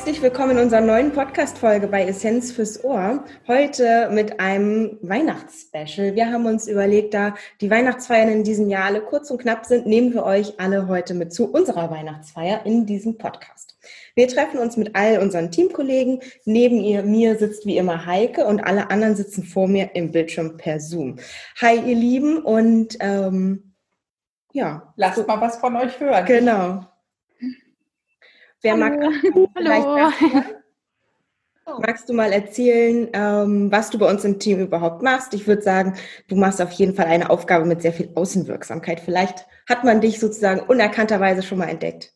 Herzlich willkommen in unserer neuen Podcast-Folge bei Essenz fürs Ohr. Heute mit einem Weihnachtsspecial. Wir haben uns überlegt, da die Weihnachtsfeiern in diesem Jahr alle kurz und knapp sind, nehmen wir euch alle heute mit zu unserer Weihnachtsfeier in diesem Podcast. Wir treffen uns mit all unseren Teamkollegen. Neben ihr, mir sitzt wie immer Heike und alle anderen sitzen vor mir im Bildschirm per Zoom. Hi, ihr Lieben, und ähm, ja. Lasst mal was von euch hören. Genau. Wer Hallo. mag Hallo. Magst du mal erzählen, ähm, was du bei uns im Team überhaupt machst? Ich würde sagen, du machst auf jeden Fall eine Aufgabe mit sehr viel Außenwirksamkeit. Vielleicht hat man dich sozusagen unerkannterweise schon mal entdeckt.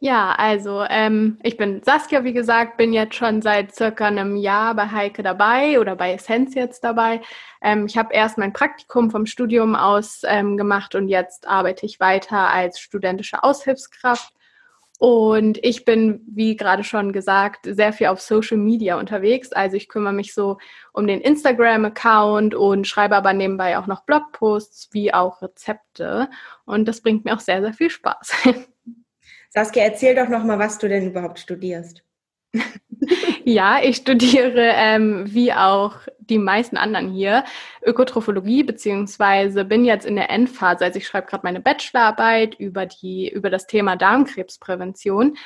Ja, also ähm, ich bin Saskia, wie gesagt, bin jetzt schon seit circa einem Jahr bei Heike dabei oder bei Essenz jetzt dabei. Ähm, ich habe erst mein Praktikum vom Studium aus ähm, gemacht und jetzt arbeite ich weiter als studentische Aushilfskraft. Und ich bin, wie gerade schon gesagt, sehr viel auf Social Media unterwegs. Also ich kümmere mich so um den Instagram-Account und schreibe aber nebenbei auch noch Blogposts wie auch Rezepte. Und das bringt mir auch sehr, sehr viel Spaß. Saskia, erzähl doch noch mal, was du denn überhaupt studierst. Ja, ich studiere ähm, wie auch die meisten anderen hier Ökotrophologie beziehungsweise bin jetzt in der Endphase. Also ich schreibe gerade meine Bachelorarbeit über die über das Thema Darmkrebsprävention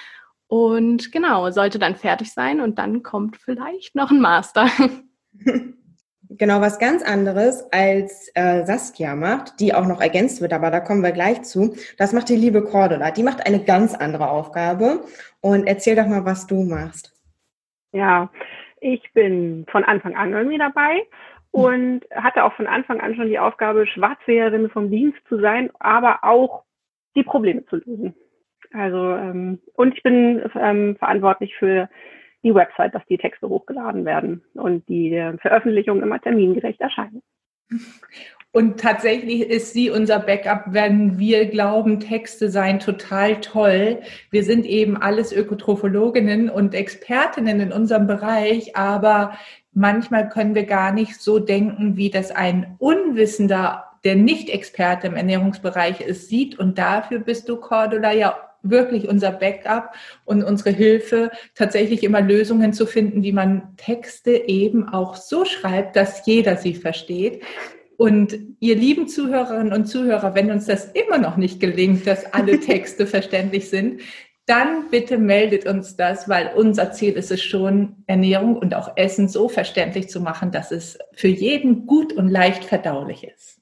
und genau sollte dann fertig sein und dann kommt vielleicht noch ein Master. Genau, was ganz anderes als äh, Saskia macht, die auch noch ergänzt wird, aber da kommen wir gleich zu. Das macht die liebe Cordula. Die macht eine ganz andere Aufgabe. Und erzähl doch mal, was du machst. Ja, ich bin von Anfang an irgendwie dabei und hatte auch von Anfang an schon die Aufgabe, Schwarzseherin vom Dienst zu sein, aber auch die Probleme zu lösen. Also ähm, und ich bin ähm, verantwortlich für die Website, dass die Texte hochgeladen werden und die äh, Veröffentlichungen immer termingerecht erscheinen. Und tatsächlich ist sie unser Backup, wenn wir glauben, Texte seien total toll. Wir sind eben alles Ökotrophologinnen und Expertinnen in unserem Bereich, aber manchmal können wir gar nicht so denken, wie das ein Unwissender, der nicht Experte im Ernährungsbereich ist, sieht. Und dafür bist du, Cordula, ja wirklich unser Backup und unsere Hilfe, tatsächlich immer Lösungen zu finden, wie man Texte eben auch so schreibt, dass jeder sie versteht. Und ihr lieben Zuhörerinnen und Zuhörer, wenn uns das immer noch nicht gelingt, dass alle Texte verständlich sind, dann bitte meldet uns das, weil unser Ziel ist es schon, Ernährung und auch Essen so verständlich zu machen, dass es für jeden gut und leicht verdaulich ist.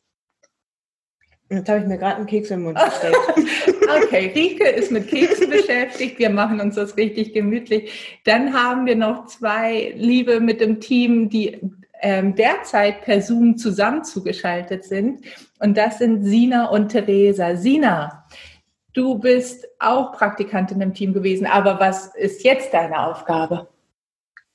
Jetzt habe ich mir gerade einen Keks im Mund gestellt. okay, Rike ist mit Keksen beschäftigt. Wir machen uns das richtig gemütlich. Dann haben wir noch zwei Liebe mit dem Team, die ähm, derzeit per Zoom zusammen zugeschaltet sind. Und das sind Sina und Theresa. Sina, du bist auch Praktikantin im Team gewesen, aber was ist jetzt deine Aufgabe?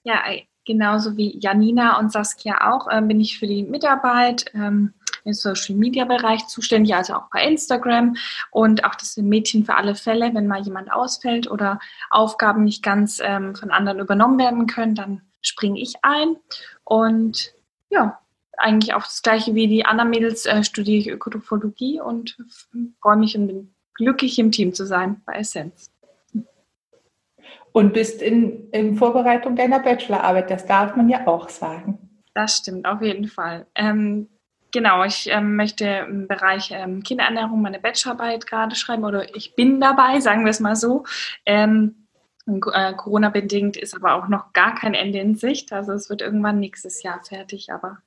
Ja, genauso wie Janina und Saskia auch ähm, bin ich für die Mitarbeit. Ähm, im Social Media Bereich zuständig, also auch bei Instagram und auch das Mädchen für alle Fälle, wenn mal jemand ausfällt oder Aufgaben nicht ganz ähm, von anderen übernommen werden können, dann springe ich ein und ja, eigentlich auch das gleiche wie die anderen Mädels äh, studiere ich Ökotrophologie und freue mich und bin glücklich im Team zu sein bei Essenz. Und bist in, in Vorbereitung deiner Bachelorarbeit, das darf man ja auch sagen. Das stimmt, auf jeden Fall. Ähm, Genau, ich ähm, möchte im Bereich ähm, Kinderernährung meine Bachelorarbeit gerade schreiben oder ich bin dabei, sagen wir es mal so. Ähm, äh, Corona-bedingt ist aber auch noch gar kein Ende in Sicht. Also es wird irgendwann nächstes Jahr fertig, aber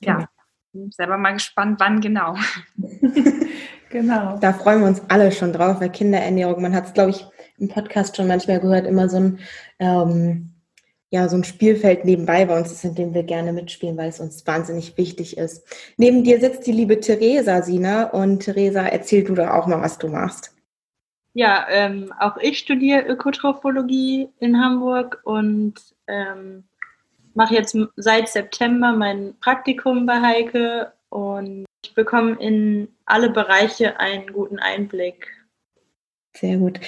ja, ja. bin selber mal gespannt, wann genau. genau. Da freuen wir uns alle schon drauf, weil Kinderernährung, man hat es, glaube ich, im Podcast schon manchmal gehört, immer so ein ähm, ja, so ein Spielfeld nebenbei bei uns ist, in dem wir gerne mitspielen, weil es uns wahnsinnig wichtig ist. Neben dir sitzt die liebe Theresa, Sina. Und Theresa, erzähl du doch auch mal, was du machst. Ja, ähm, auch ich studiere Ökotrophologie in Hamburg und ähm, mache jetzt seit September mein Praktikum bei Heike und ich bekomme in alle Bereiche einen guten Einblick. Sehr gut.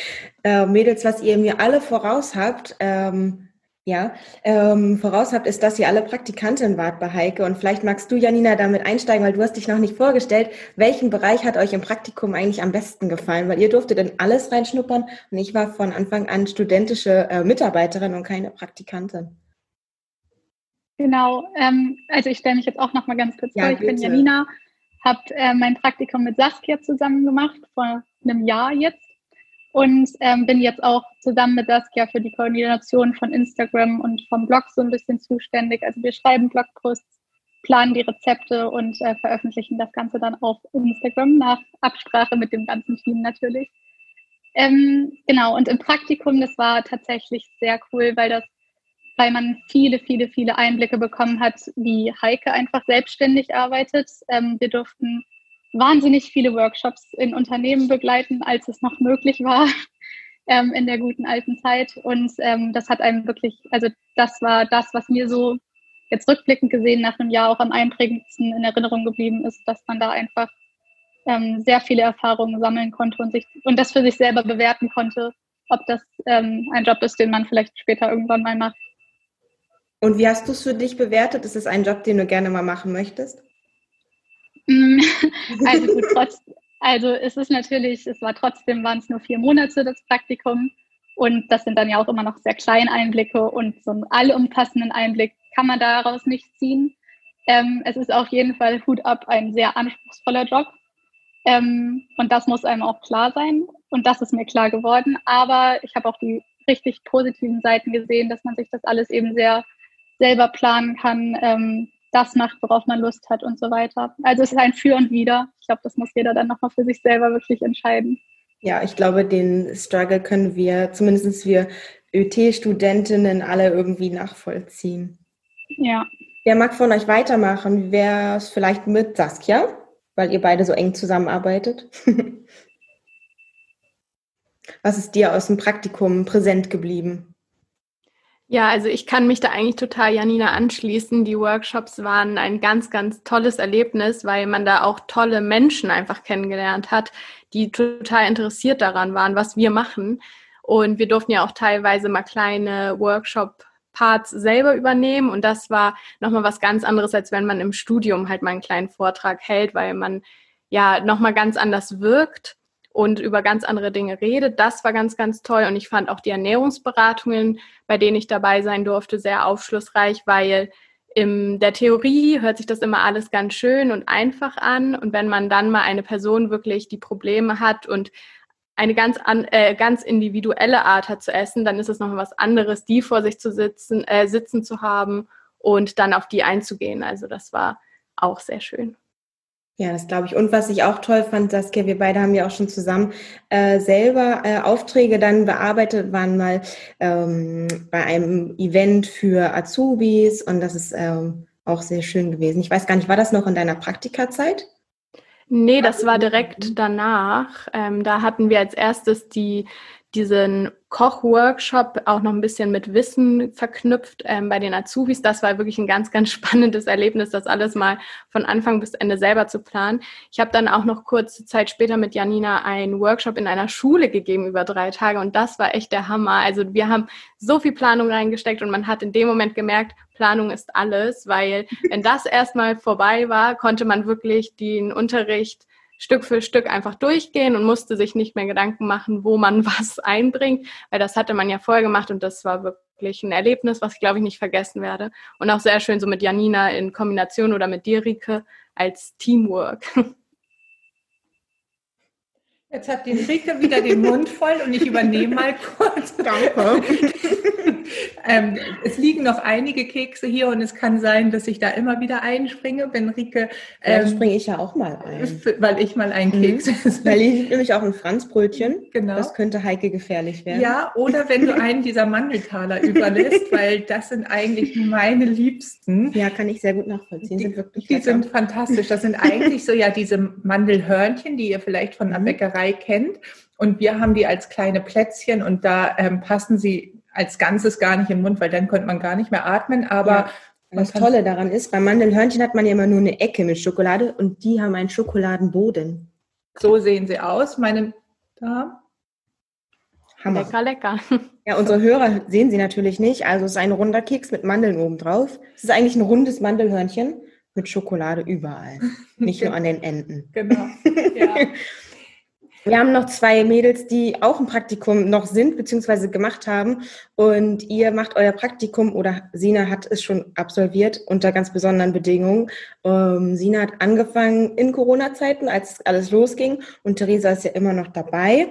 Äh, Mädels, was ihr mir alle voraus habt, ähm, Ja, ähm, voraus habt, ist, dass ihr alle Praktikantin wart bei Heike. Und vielleicht magst du, Janina, damit einsteigen, weil du hast dich noch nicht vorgestellt. Welchen Bereich hat euch im Praktikum eigentlich am besten gefallen? Weil ihr durftet in alles reinschnuppern und ich war von Anfang an studentische äh, Mitarbeiterin und keine Praktikantin. Genau, ähm, also ich stelle mich jetzt auch noch mal ganz kurz ja, vor. Ich bitte. bin Janina, habe äh, mein Praktikum mit Saskia zusammen gemacht, vor einem Jahr jetzt und ähm, bin jetzt auch zusammen mit Saskia für die Koordination von Instagram und vom Blog so ein bisschen zuständig. Also wir schreiben Blogposts, planen die Rezepte und äh, veröffentlichen das Ganze dann auf Instagram nach Absprache mit dem ganzen Team natürlich. Ähm, genau, und im Praktikum, das war tatsächlich sehr cool, weil das, weil man viele, viele, viele Einblicke bekommen hat, wie Heike einfach selbstständig arbeitet. Ähm, wir durften wahnsinnig viele Workshops in Unternehmen begleiten, als es noch möglich war ähm, in der guten alten Zeit. Und ähm, das hat einem wirklich, also das war das, was mir so jetzt rückblickend gesehen nach einem Jahr auch am einprägendsten in Erinnerung geblieben ist, dass man da einfach ähm, sehr viele Erfahrungen sammeln konnte und sich und das für sich selber bewerten konnte, ob das ähm, ein Job ist, den man vielleicht später irgendwann mal macht. Und wie hast du es für dich bewertet? Ist es ein Job, den du gerne mal machen möchtest? Mm, also gut, trotz, also es ist natürlich, es war trotzdem, waren es nur vier Monate das Praktikum und das sind dann ja auch immer noch sehr kleine Einblicke und so einen allumfassenden Einblick kann man daraus nicht ziehen. Ähm, es ist auf jeden Fall Hut ab ein sehr anspruchsvoller Job ähm, und das muss einem auch klar sein und das ist mir klar geworden. Aber ich habe auch die richtig positiven Seiten gesehen, dass man sich das alles eben sehr selber planen kann. Ähm, das macht, worauf man Lust hat und so weiter. Also es ist ein Für und Wider. Ich glaube, das muss jeder dann nochmal für sich selber wirklich entscheiden. Ja, ich glaube, den Struggle können wir, zumindest wir ÖT-Studentinnen, alle irgendwie nachvollziehen. Ja. Wer mag von euch weitermachen? Wer ist vielleicht mit Saskia, weil ihr beide so eng zusammenarbeitet? Was ist dir aus dem Praktikum präsent geblieben? Ja, also ich kann mich da eigentlich total Janina anschließen. Die Workshops waren ein ganz, ganz tolles Erlebnis, weil man da auch tolle Menschen einfach kennengelernt hat, die total interessiert daran waren, was wir machen. Und wir durften ja auch teilweise mal kleine Workshop-Parts selber übernehmen. Und das war nochmal was ganz anderes, als wenn man im Studium halt mal einen kleinen Vortrag hält, weil man ja nochmal ganz anders wirkt und über ganz andere Dinge redet. Das war ganz, ganz toll. Und ich fand auch die Ernährungsberatungen, bei denen ich dabei sein durfte, sehr aufschlussreich, weil in der Theorie hört sich das immer alles ganz schön und einfach an. Und wenn man dann mal eine Person wirklich die Probleme hat und eine ganz, an, äh, ganz individuelle Art hat zu essen, dann ist es noch was anderes, die vor sich zu sitzen, äh, sitzen zu haben und dann auf die einzugehen. Also das war auch sehr schön. Ja, das glaube ich. Und was ich auch toll fand, Saskia, wir beide haben ja auch schon zusammen äh, selber äh, Aufträge dann bearbeitet, waren mal ähm, bei einem Event für Azubis und das ist ähm, auch sehr schön gewesen. Ich weiß gar nicht, war das noch in deiner Praktikazeit? Nee, das war direkt danach. Ähm, da hatten wir als erstes die diesen Kochworkshop auch noch ein bisschen mit Wissen verknüpft ähm, bei den Azubis. Das war wirklich ein ganz, ganz spannendes Erlebnis, das alles mal von Anfang bis Ende selber zu planen. Ich habe dann auch noch kurze Zeit später mit Janina einen Workshop in einer Schule gegeben über drei Tage und das war echt der Hammer. Also wir haben so viel Planung reingesteckt und man hat in dem Moment gemerkt, Planung ist alles, weil wenn das erstmal vorbei war, konnte man wirklich den Unterricht Stück für Stück einfach durchgehen und musste sich nicht mehr Gedanken machen, wo man was einbringt, weil das hatte man ja vorher gemacht und das war wirklich ein Erlebnis, was ich glaube ich nicht vergessen werde. Und auch sehr schön so mit Janina in Kombination oder mit dir, Rike, als Teamwork. Jetzt hat die Rike wieder den Mund voll und ich übernehme mal kurz. Danke. ähm, es liegen noch einige Kekse hier und es kann sein, dass ich da immer wieder einspringe, wenn Rike. Ähm, ja, springe ich ja auch mal ein. Weil ich mal einen mhm. Keks esse. Weil ich nämlich auch ein Franzbrötchen. Genau. Das könnte Heike gefährlich werden. Ja, oder wenn du einen dieser Mandeltaler überlässt, weil das sind eigentlich meine Liebsten. Ja, kann ich sehr gut nachvollziehen. Die sind wirklich Die sind fantastisch. Das sind eigentlich so ja diese Mandelhörnchen, die ihr vielleicht von der mhm. Bäckerei Brei kennt. Und wir haben die als kleine Plätzchen und da ähm, passen sie als Ganzes gar nicht im Mund, weil dann könnte man gar nicht mehr atmen. Aber ja, das Tolle daran ist, bei Mandelhörnchen hat man ja immer nur eine Ecke mit Schokolade und die haben einen Schokoladenboden. So sehen sie aus, meine da. Hammer. Lecker, lecker. Ja, unsere Hörer sehen sie natürlich nicht. Also es ist ein runder Keks mit Mandeln obendrauf. Es ist eigentlich ein rundes Mandelhörnchen mit Schokolade überall, nicht nur an den Enden. Genau. Ja. Wir haben noch zwei Mädels, die auch ein Praktikum noch sind, beziehungsweise gemacht haben. Und ihr macht euer Praktikum oder Sina hat es schon absolviert unter ganz besonderen Bedingungen. Ähm, Sina hat angefangen in Corona-Zeiten, als alles losging. Und Theresa ist ja immer noch dabei.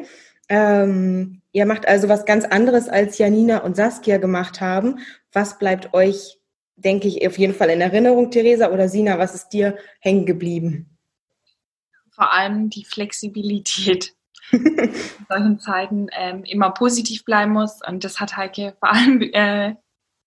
Ähm, ihr macht also was ganz anderes, als Janina und Saskia gemacht haben. Was bleibt euch, denke ich, auf jeden Fall in Erinnerung, Theresa oder Sina? Was ist dir hängen geblieben? Vor allem die Flexibilität. in solchen Zeiten ähm, immer positiv bleiben muss. Und das hat Heike vor allem äh,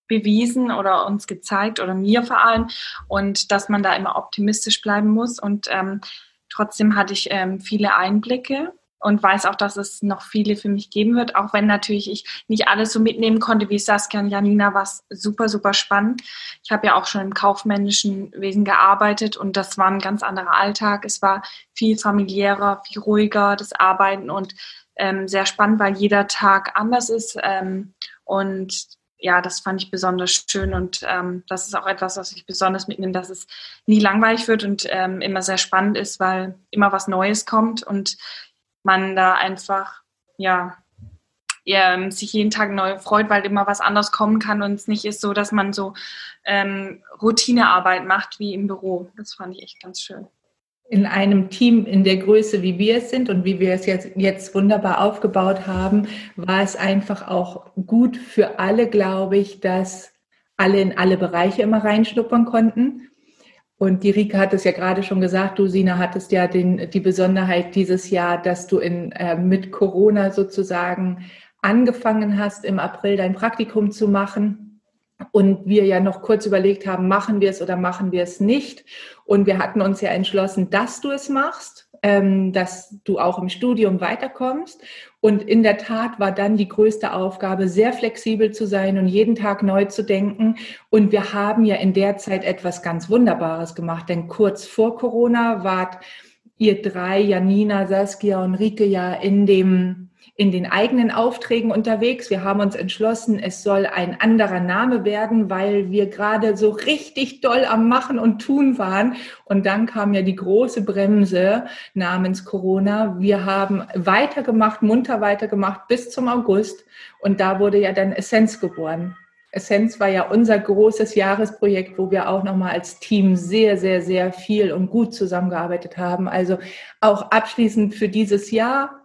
bewiesen oder uns gezeigt oder mir vor allem. Und dass man da immer optimistisch bleiben muss. Und ähm, trotzdem hatte ich ähm, viele Einblicke und weiß auch, dass es noch viele für mich geben wird, auch wenn natürlich ich nicht alles so mitnehmen konnte wie Saskia und Janina, war es super, super spannend. Ich habe ja auch schon im kaufmännischen Wesen gearbeitet und das war ein ganz anderer Alltag. Es war viel familiärer, viel ruhiger, das Arbeiten und ähm, sehr spannend, weil jeder Tag anders ist ähm, und ja, das fand ich besonders schön und ähm, das ist auch etwas, was ich besonders mitnehme, dass es nie langweilig wird und ähm, immer sehr spannend ist, weil immer was Neues kommt und man da einfach, ja, ja, sich jeden Tag neu freut, weil immer was anderes kommen kann und es nicht ist so, dass man so ähm, Routinearbeit macht wie im Büro. Das fand ich echt ganz schön. In einem Team in der Größe, wie wir es sind und wie wir es jetzt, jetzt wunderbar aufgebaut haben, war es einfach auch gut für alle, glaube ich, dass alle in alle Bereiche immer reinschnuppern konnten. Und die Rike hat es ja gerade schon gesagt, du Sina hattest ja den, die Besonderheit dieses Jahr, dass du in, äh, mit Corona sozusagen angefangen hast, im April dein Praktikum zu machen. Und wir ja noch kurz überlegt haben, machen wir es oder machen wir es nicht. Und wir hatten uns ja entschlossen, dass du es machst dass du auch im Studium weiterkommst. Und in der Tat war dann die größte Aufgabe, sehr flexibel zu sein und jeden Tag neu zu denken. Und wir haben ja in der Zeit etwas ganz Wunderbares gemacht, denn kurz vor Corona wart ihr drei, Janina, Saskia und Rike, ja in dem in den eigenen Aufträgen unterwegs. Wir haben uns entschlossen, es soll ein anderer Name werden, weil wir gerade so richtig doll am Machen und Tun waren. Und dann kam ja die große Bremse namens Corona. Wir haben weitergemacht, munter weitergemacht bis zum August. Und da wurde ja dann Essenz geboren. Essenz war ja unser großes Jahresprojekt, wo wir auch nochmal als Team sehr, sehr, sehr viel und gut zusammengearbeitet haben. Also auch abschließend für dieses Jahr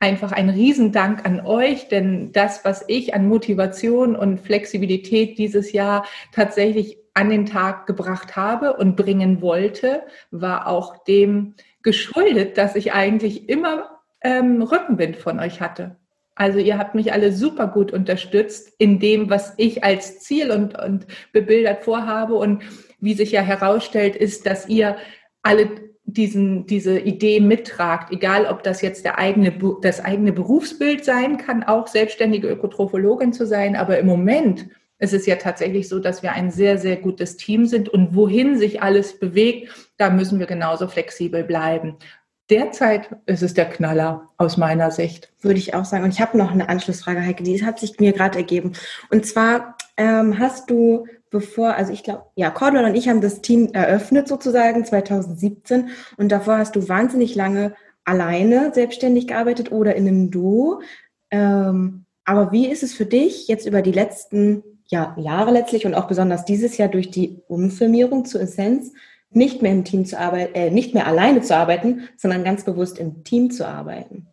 einfach ein Riesendank an euch, denn das, was ich an Motivation und Flexibilität dieses Jahr tatsächlich an den Tag gebracht habe und bringen wollte, war auch dem geschuldet, dass ich eigentlich immer ähm, Rückenwind von euch hatte. Also ihr habt mich alle super gut unterstützt in dem, was ich als Ziel und, und bebildert vorhabe. Und wie sich ja herausstellt, ist, dass ihr alle diesen, diese Idee mittragt, egal ob das jetzt der eigene, das eigene Berufsbild sein kann, auch selbstständige Ökotrophologin zu sein, aber im Moment ist es ja tatsächlich so, dass wir ein sehr, sehr gutes Team sind und wohin sich alles bewegt, da müssen wir genauso flexibel bleiben. Derzeit ist es der Knaller aus meiner Sicht. Würde ich auch sagen. Und ich habe noch eine Anschlussfrage, Heike, die hat sich mir gerade ergeben. Und zwar ähm, hast du bevor, also ich glaube, ja, Cordula und ich haben das Team eröffnet sozusagen 2017 und davor hast du wahnsinnig lange alleine selbstständig gearbeitet oder in einem Duo. Ähm, aber wie ist es für dich jetzt über die letzten ja, Jahre letztlich und auch besonders dieses Jahr durch die Umfirmierung zu Essenz nicht mehr im Team zu arbeiten, äh, nicht mehr alleine zu arbeiten, sondern ganz bewusst im Team zu arbeiten?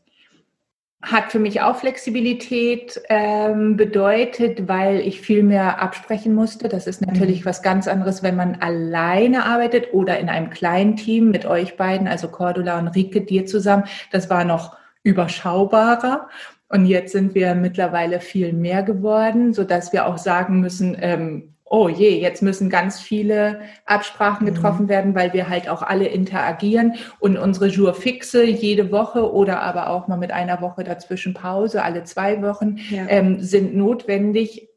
Hat für mich auch Flexibilität ähm, bedeutet, weil ich viel mehr absprechen musste. Das ist natürlich mhm. was ganz anderes, wenn man alleine arbeitet oder in einem kleinen Team mit euch beiden, also Cordula und Rike, dir zusammen. Das war noch überschaubarer. Und jetzt sind wir mittlerweile viel mehr geworden, so dass wir auch sagen müssen, ähm, oh je, jetzt müssen ganz viele Absprachen mhm. getroffen mhm. werden, weil wir halt auch alle interagieren und unsere Jour fixe jede Woche oder aber auch mal mit einer Woche dazwischen Pause, alle zwei Wochen, ja. ähm, sind notwendig.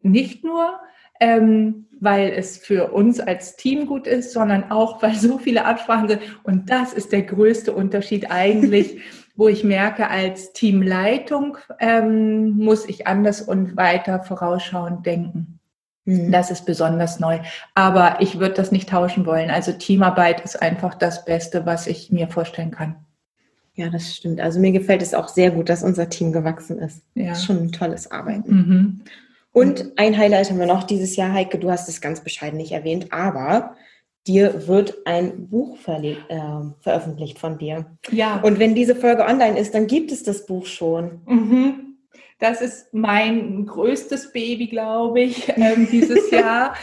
Nicht nur, ähm, weil es für uns als Team gut ist, sondern auch, weil so viele Absprachen sind. Und das ist der größte Unterschied eigentlich. wo ich merke, als Teamleitung ähm, muss ich anders und weiter vorausschauend denken. Mhm. Das ist besonders neu. Aber ich würde das nicht tauschen wollen. Also Teamarbeit ist einfach das Beste, was ich mir vorstellen kann. Ja, das stimmt. Also mir gefällt es auch sehr gut, dass unser Team gewachsen ist. Ja. Das ist schon ein tolles Arbeiten. Mhm. Und ein Highlight haben wir noch dieses Jahr, Heike, du hast es ganz bescheiden nicht erwähnt, aber dir wird ein Buch äh, veröffentlicht von dir. Ja. Und wenn diese Folge online ist, dann gibt es das Buch schon. Mhm. Das ist mein größtes Baby, glaube ich, ähm, dieses Jahr.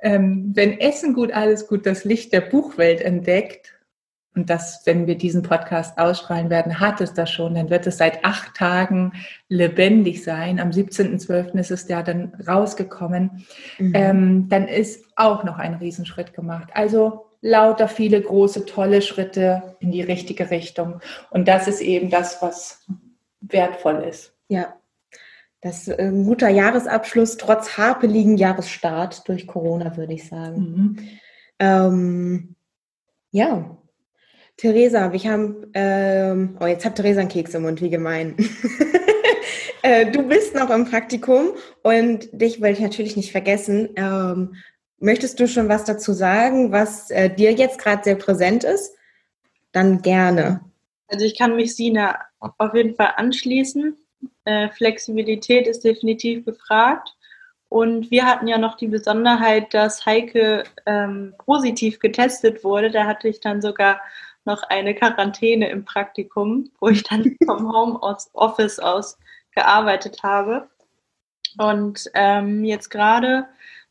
Ähm, wenn Essen gut, alles gut, das Licht der Buchwelt entdeckt. Und das, wenn wir diesen Podcast ausstrahlen werden, hat es das schon. Dann wird es seit acht Tagen lebendig sein. Am 17.12. ist es ja dann rausgekommen. Mhm. Ähm, dann ist auch noch ein Riesenschritt gemacht. Also lauter viele große, tolle Schritte in die richtige Richtung. Und das ist eben das, was wertvoll ist. Ja, das ist ein guter Jahresabschluss, trotz hapeligen Jahresstart durch Corona, würde ich sagen. Mhm. Ähm, ja, Theresa, wir haben, ähm, oh, jetzt hat Theresa einen Keks im Mund, wie gemein. äh, du bist noch im Praktikum und dich wollte ich natürlich nicht vergessen. Ähm, möchtest du schon was dazu sagen, was äh, dir jetzt gerade sehr präsent ist? Dann gerne. Also ich kann mich Sina auf jeden Fall anschließen. Äh, Flexibilität ist definitiv gefragt. Und wir hatten ja noch die Besonderheit, dass Heike ähm, positiv getestet wurde. Da hatte ich dann sogar noch eine Quarantäne im Praktikum, wo ich dann vom Homeoffice aus gearbeitet habe. Und ähm, jetzt gerade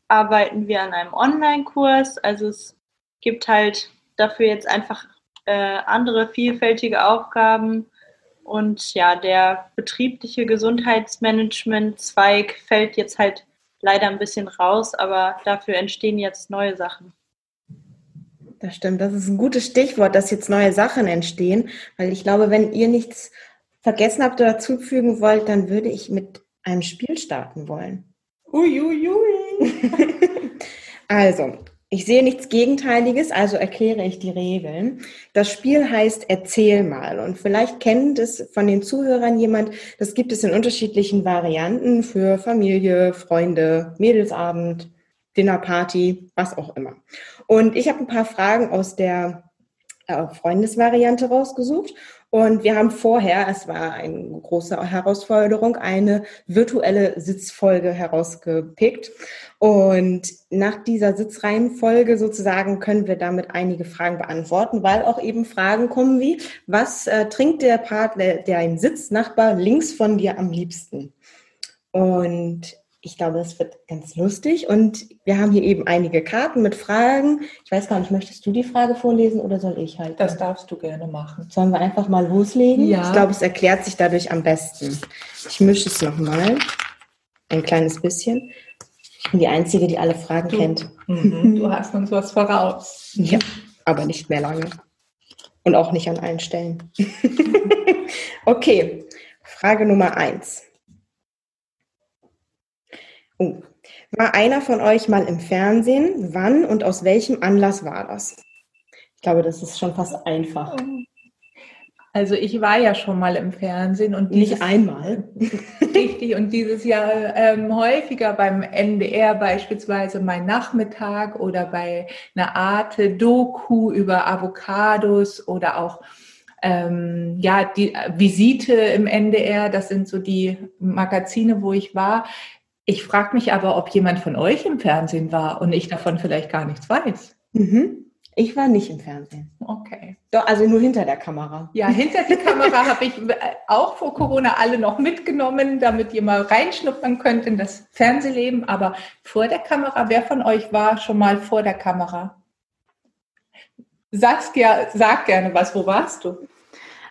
arbeiten wir an einem Online-Kurs. Also es gibt halt dafür jetzt einfach äh, andere vielfältige Aufgaben und ja, der betriebliche Gesundheitsmanagement-Zweig fällt jetzt halt leider ein bisschen raus, aber dafür entstehen jetzt neue Sachen. Das stimmt, das ist ein gutes Stichwort, dass jetzt neue Sachen entstehen, weil ich glaube, wenn ihr nichts vergessen habt oder zufügen wollt, dann würde ich mit einem Spiel starten wollen. Uiuiui. Ui, ui. also, ich sehe nichts Gegenteiliges, also erkläre ich die Regeln. Das Spiel heißt Erzähl mal und vielleicht kennt es von den Zuhörern jemand, das gibt es in unterschiedlichen Varianten für Familie, Freunde, Mädelsabend, Dinnerparty, was auch immer. Und ich habe ein paar Fragen aus der äh, Freundesvariante rausgesucht und wir haben vorher, es war eine große Herausforderung, eine virtuelle Sitzfolge herausgepickt. Und nach dieser Sitzreihenfolge sozusagen können wir damit einige Fragen beantworten, weil auch eben Fragen kommen wie, was äh, trinkt der Partner, der ein Sitznachbar links von dir am liebsten? Und ich glaube, es wird ganz lustig. Und wir haben hier eben einige Karten mit Fragen. Ich weiß gar nicht, möchtest du die Frage vorlesen oder soll ich halt? Das darfst du gerne machen. Sollen wir einfach mal loslegen? Ja. Ich glaube, es erklärt sich dadurch am besten. Ich mische es nochmal. Ein kleines bisschen. Ich bin die Einzige, die alle Fragen du, kennt. Mhm, du hast uns was voraus. Ja, aber nicht mehr lange. Und auch nicht an allen Stellen. okay, Frage Nummer eins. Oh. War einer von euch mal im Fernsehen? Wann und aus welchem Anlass war das? Ich glaube, das ist schon fast einfach. Also ich war ja schon mal im Fernsehen und nicht einmal. Richtig und dieses Jahr ähm, häufiger beim NDR beispielsweise mein Nachmittag oder bei einer Art Doku über Avocados oder auch ähm, ja die Visite im NDR. Das sind so die Magazine, wo ich war. Ich frage mich aber, ob jemand von euch im Fernsehen war und ich davon vielleicht gar nichts weiß. Mhm. Ich war nicht im Fernsehen. Okay. Doch, also nur hinter der Kamera. Ja, hinter der Kamera habe ich auch vor Corona alle noch mitgenommen, damit ihr mal reinschnuppern könnt in das Fernsehleben. Aber vor der Kamera, wer von euch war schon mal vor der Kamera? Saskia, sag gerne was, wo warst du?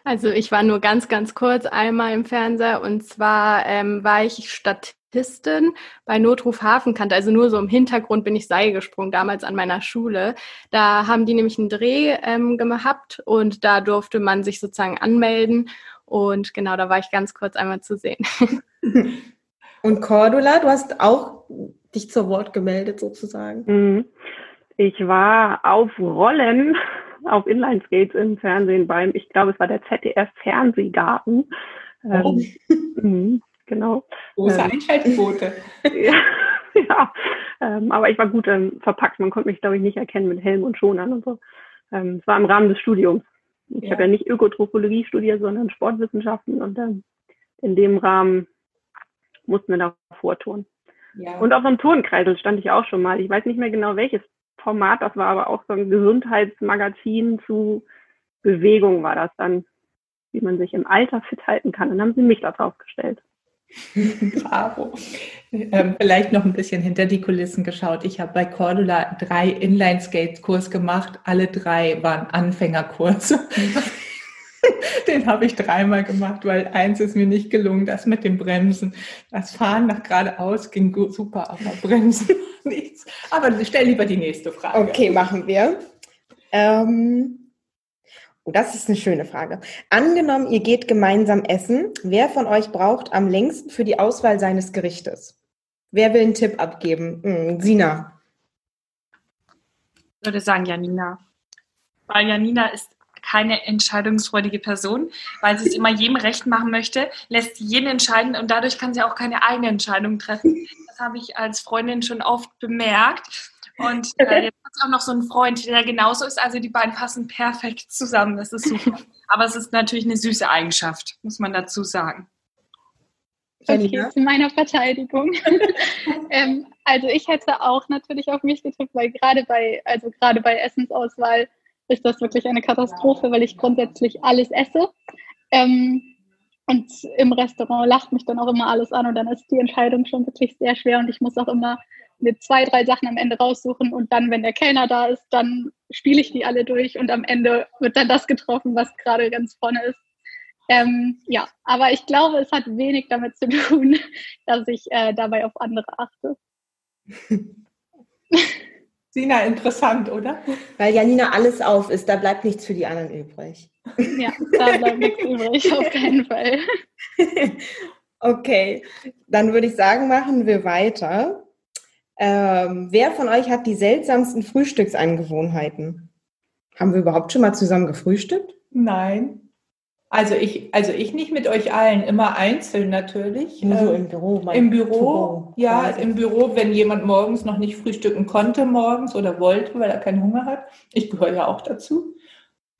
Also ich war nur ganz, ganz kurz einmal im Fernseher und zwar ähm, war ich statt Pistin bei Notruf Hafenkante, also nur so im Hintergrund bin ich Seil gesprungen, damals an meiner Schule. Da haben die nämlich einen Dreh ähm, gehabt und da durfte man sich sozusagen anmelden. Und genau, da war ich ganz kurz einmal zu sehen. Und Cordula, du hast auch dich zur Wort gemeldet sozusagen. Mhm. Ich war auf Rollen auf Inline-Skates im Fernsehen beim, ich glaube, es war der ZDF-Fernsehgarten. Oh. Ähm, genau. Große ähm, Einschaltquote. ja, ja. Ähm, aber ich war gut ähm, verpackt. Man konnte mich, glaube ich, nicht erkennen mit Helm und Schonern und so. Ähm, es war im Rahmen des Studiums. Ich ja. habe ja nicht Ökotrophologie studiert, sondern Sportwissenschaften und ähm, in dem Rahmen mussten wir da vortouren. Ja. Und auf so einem Turnkreisel stand ich auch schon mal. Ich weiß nicht mehr genau welches Format das war, aber auch so ein Gesundheitsmagazin zu Bewegung war das dann, wie man sich im Alter fit halten kann. Und dann haben sie mich da drauf gestellt. Bravo. Ähm, vielleicht noch ein bisschen hinter die Kulissen geschaut. Ich habe bei Cordula drei Inline-Skate-Kurs gemacht. Alle drei waren Anfängerkurse. Den habe ich dreimal gemacht, weil eins ist mir nicht gelungen, das mit dem Bremsen. Das Fahren nach geradeaus ging super, aber Bremsen nichts. Aber stell lieber die nächste Frage. Okay, machen wir. Ähm, oh, das ist eine schöne Frage. Angenommen, ihr geht gemeinsam essen. Wer von euch braucht am längsten für die Auswahl seines Gerichtes? Wer will einen Tipp abgeben? Hm, Sina. Ich würde sagen Janina. Weil Janina ist keine entscheidungsfreudige Person, weil sie es immer jedem recht machen möchte, lässt jeden entscheiden und dadurch kann sie auch keine eigene Entscheidung treffen. Das habe ich als Freundin schon oft bemerkt. Und äh, jetzt hat auch noch so einen Freund, der genauso ist. Also die beiden passen perfekt zusammen. Das ist super. Aber es ist natürlich eine süße Eigenschaft, muss man dazu sagen. Okay, zu meiner Verteidigung. ähm, also ich hätte auch natürlich auf mich getippt, weil gerade bei, also gerade bei Essensauswahl ist das wirklich eine Katastrophe, weil ich grundsätzlich alles esse. Ähm, und im Restaurant lacht mich dann auch immer alles an und dann ist die Entscheidung schon wirklich sehr schwer und ich muss auch immer mir zwei, drei Sachen am Ende raussuchen und dann, wenn der Kellner da ist, dann spiele ich die alle durch und am Ende wird dann das getroffen, was gerade ganz vorne ist. Ähm, ja, aber ich glaube, es hat wenig damit zu tun, dass ich äh, dabei auf andere achte. Sina, interessant, oder? Weil Janina alles auf ist, da bleibt nichts für die anderen übrig. Ja, da bleibt nichts übrig, auf keinen Fall. Okay, dann würde ich sagen, machen wir weiter. Ähm, wer von euch hat die seltsamsten Frühstücksangewohnheiten? Haben wir überhaupt schon mal zusammen gefrühstückt? Nein. Also ich, also ich nicht mit euch allen, immer einzeln natürlich. Nur so ähm, im Büro. Im Büro, Büro, ja, quasi. im Büro, wenn jemand morgens noch nicht frühstücken konnte morgens oder wollte, weil er keinen Hunger hat. Ich gehöre ja auch dazu.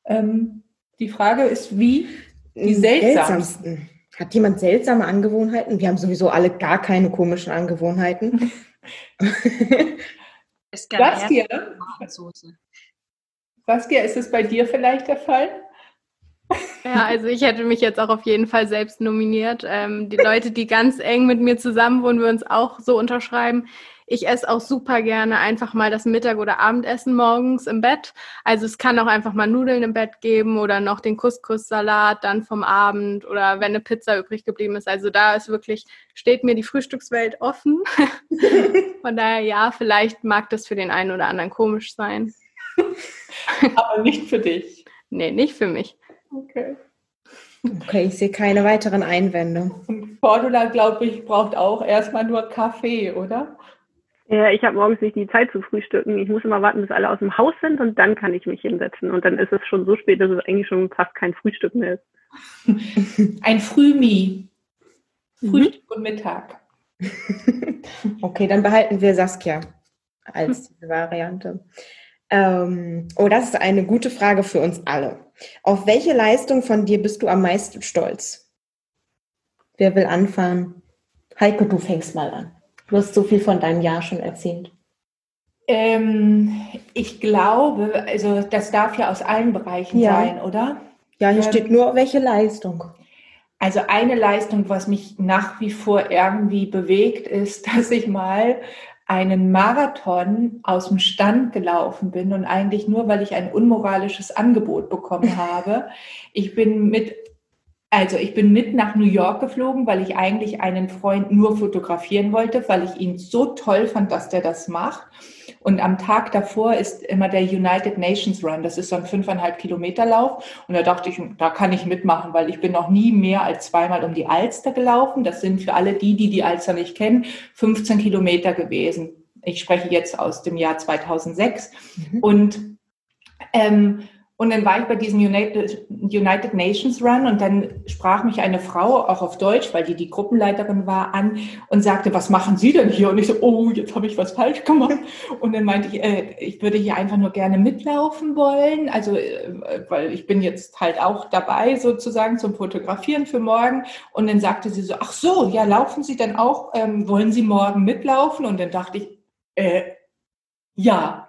Ähm, die Frage ist, wie die seltsamsten. seltsamsten. Hat jemand seltsame Angewohnheiten? Wir haben sowieso alle gar keine komischen Angewohnheiten. Saskia, Saskia, ist es bei dir vielleicht der Fall? Ja, also ich hätte mich jetzt auch auf jeden Fall selbst nominiert. Ähm, die Leute, die ganz eng mit mir zusammen wohnen, würden es auch so unterschreiben. Ich esse auch super gerne einfach mal das Mittag- oder Abendessen morgens im Bett. Also es kann auch einfach mal Nudeln im Bett geben oder noch den Couscous-Salat dann vom Abend oder wenn eine Pizza übrig geblieben ist. Also da ist wirklich, steht mir die Frühstückswelt offen. Von daher ja, vielleicht mag das für den einen oder anderen komisch sein. Aber nicht für dich. Nee, nicht für mich. Okay. Okay, ich sehe keine weiteren Einwände. Und Cordula, glaube ich, braucht auch erstmal nur Kaffee, oder? Ja, ich habe morgens nicht die Zeit zu frühstücken. Ich muss immer warten, bis alle aus dem Haus sind und dann kann ich mich hinsetzen. Und dann ist es schon so spät, dass es eigentlich schon fast kein Frühstück mehr ist. Ein Frühmi. Frühstück mhm. und Mittag. okay, dann behalten wir Saskia als diese Variante. Ähm, oh, das ist eine gute Frage für uns alle. Auf welche Leistung von dir bist du am meisten stolz? Wer will anfangen? Heike, du fängst mal an. Du hast so viel von deinem Jahr schon erzählt. Ähm, ich glaube, also das darf ja aus allen Bereichen ja. sein, oder? Ja, hier ähm, steht nur welche Leistung. Also eine Leistung, was mich nach wie vor irgendwie bewegt, ist, dass ich mal einen Marathon aus dem Stand gelaufen bin und eigentlich nur, weil ich ein unmoralisches Angebot bekommen habe. Ich bin mit, also ich bin mit nach New York geflogen, weil ich eigentlich einen Freund nur fotografieren wollte, weil ich ihn so toll fand, dass der das macht. Und am Tag davor ist immer der United Nations Run. Das ist so ein fünfeinhalb Kilometer Lauf. Und da dachte ich, da kann ich mitmachen, weil ich bin noch nie mehr als zweimal um die Alster gelaufen. Das sind für alle die, die die Alster nicht kennen, 15 Kilometer gewesen. Ich spreche jetzt aus dem Jahr 2006. Mhm. Und ähm, Und dann war ich bei diesem United, United Nations Run und dann sprach mich eine Frau, auch auf Deutsch, weil die die Gruppenleiterin war, an und sagte, was machen Sie denn hier? Und ich so, oh, jetzt habe ich was falsch gemacht. Und dann meinte ich, äh, ich würde hier einfach nur gerne mitlaufen wollen. Also, äh, weil ich bin jetzt halt auch dabei sozusagen zum Fotografieren für morgen. Und dann sagte sie so, ach so, ja, laufen Sie denn auch, ähm, wollen Sie morgen mitlaufen? Und dann dachte ich, äh, ja,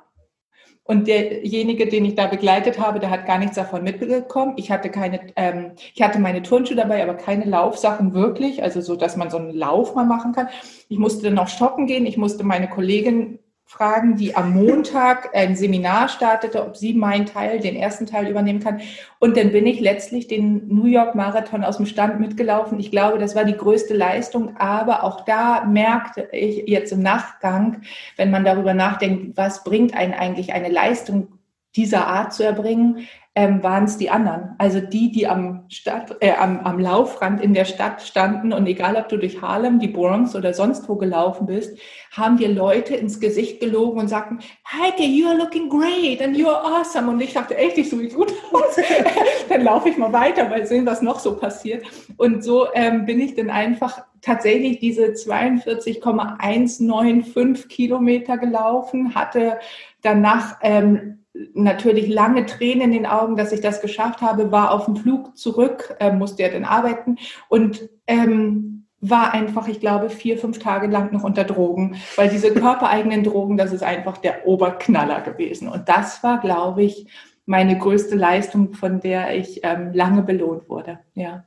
und derjenige, den ich da begleitet habe, der hat gar nichts davon mitbekommen. Ich hatte keine, ähm, ich hatte meine Turnschuhe dabei, aber keine Laufsachen wirklich, also so, dass man so einen Lauf mal machen kann. Ich musste dann noch stoppen gehen. Ich musste meine Kollegin fragen, die am Montag ein Seminar startete, ob sie meinen Teil, den ersten Teil übernehmen kann. Und dann bin ich letztlich den New York Marathon aus dem Stand mitgelaufen. Ich glaube, das war die größte Leistung, aber auch da merkte ich jetzt im Nachgang, wenn man darüber nachdenkt, was bringt einen eigentlich eine Leistung dieser Art zu erbringen, ähm, waren es die anderen. Also die, die am, Stadt, äh, am, am Laufrand in der Stadt standen und egal, ob du durch Harlem, die Bronx oder sonst wo gelaufen bist, haben dir Leute ins Gesicht gelogen und sagten, Heike, you are looking great and you are awesome. Und ich dachte, echt, ich sehe gut aus. dann laufe ich mal weiter, weil sehen, was noch so passiert. Und so ähm, bin ich dann einfach tatsächlich diese 42,195 Kilometer gelaufen, hatte danach ähm, natürlich lange Tränen in den Augen, dass ich das geschafft habe, war auf dem Flug zurück, äh, musste ja dann arbeiten und ähm, war einfach, ich glaube, vier, fünf Tage lang noch unter Drogen, weil diese körpereigenen Drogen, das ist einfach der Oberknaller gewesen. Und das war, glaube ich, meine größte Leistung, von der ich ähm, lange belohnt wurde. Ja.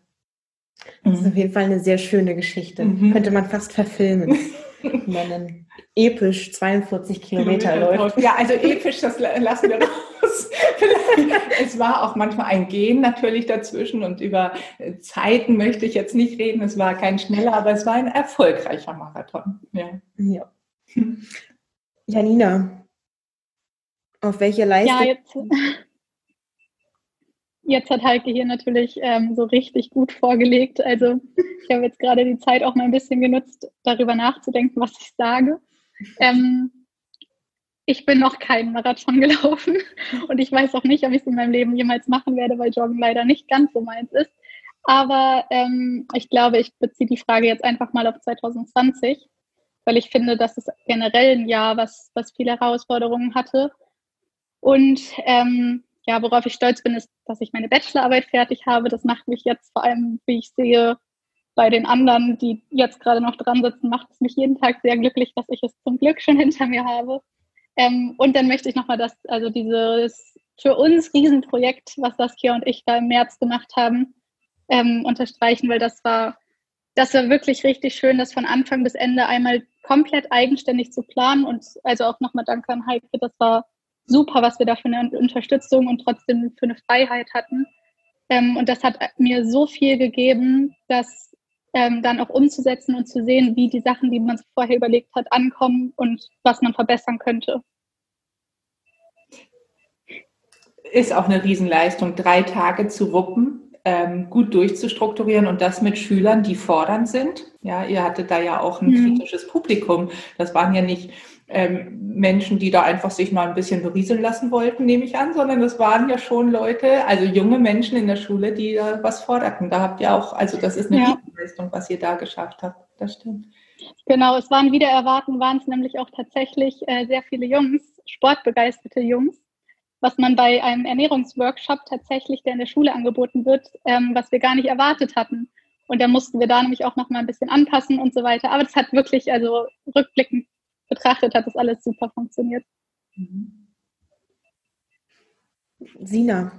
Das ist auf jeden Fall eine sehr schöne Geschichte. Mhm. Könnte man fast verfilmen nennen. Episch 42 Kilometer, Kilometer läuft. Ja, also episch, das lassen wir raus. es war auch manchmal ein Gehen natürlich dazwischen und über Zeiten möchte ich jetzt nicht reden. Es war kein schneller, aber es war ein erfolgreicher Marathon. Ja. ja. Janina, auf welche Leistung? Ja, jetzt, hat Heike hier natürlich ähm, so richtig gut vorgelegt. Also ich habe jetzt gerade die Zeit auch mal ein bisschen genutzt, darüber nachzudenken, was ich sage. Ähm, ich bin noch keinen Marathon gelaufen und ich weiß auch nicht, ob ich es in meinem Leben jemals machen werde, weil Joggen leider nicht ganz so meins ist. Aber ähm, ich glaube, ich beziehe die Frage jetzt einfach mal auf 2020, weil ich finde, dass es generell ein Jahr, was, was viele Herausforderungen hatte. Und ähm, ja, worauf ich stolz bin, ist, dass ich meine Bachelorarbeit fertig habe. Das macht mich jetzt vor allem, wie ich sehe, bei den anderen, die jetzt gerade noch dran sitzen, macht es mich jeden Tag sehr glücklich, dass ich es zum Glück schon hinter mir habe. Ähm, und dann möchte ich nochmal das, also dieses für uns Riesenprojekt, was Saskia und ich da im März gemacht haben, ähm, unterstreichen, weil das war, das war wirklich richtig schön, das von Anfang bis Ende einmal komplett eigenständig zu planen und also auch nochmal Danke an Heike, das war super, was wir da für eine Unterstützung und trotzdem für eine Freiheit hatten. Ähm, und das hat mir so viel gegeben, dass ähm, dann auch umzusetzen und zu sehen, wie die Sachen, die man vorher überlegt hat, ankommen und was man verbessern könnte. Ist auch eine Riesenleistung, drei Tage zu wuppen, ähm, gut durchzustrukturieren und das mit Schülern, die fordernd sind. Ja, ihr hattet da ja auch ein mhm. kritisches Publikum. Das waren ja nicht ähm, Menschen, die da einfach sich mal ein bisschen berieseln lassen wollten, nehme ich an, sondern das waren ja schon Leute, also junge Menschen in der Schule, die da was forderten. Da habt ihr auch, also das ist eine ja. Leistung, was ihr da geschafft habt. Das stimmt. Genau, es waren wieder erwarten, waren es nämlich auch tatsächlich äh, sehr viele Jungs, sportbegeisterte Jungs, was man bei einem Ernährungsworkshop tatsächlich, der in der Schule angeboten wird, ähm, was wir gar nicht erwartet hatten. Und da mussten wir da nämlich auch noch mal ein bisschen anpassen und so weiter. Aber das hat wirklich, also rückblickend betrachtet, hat das alles super funktioniert. Mhm. Sina,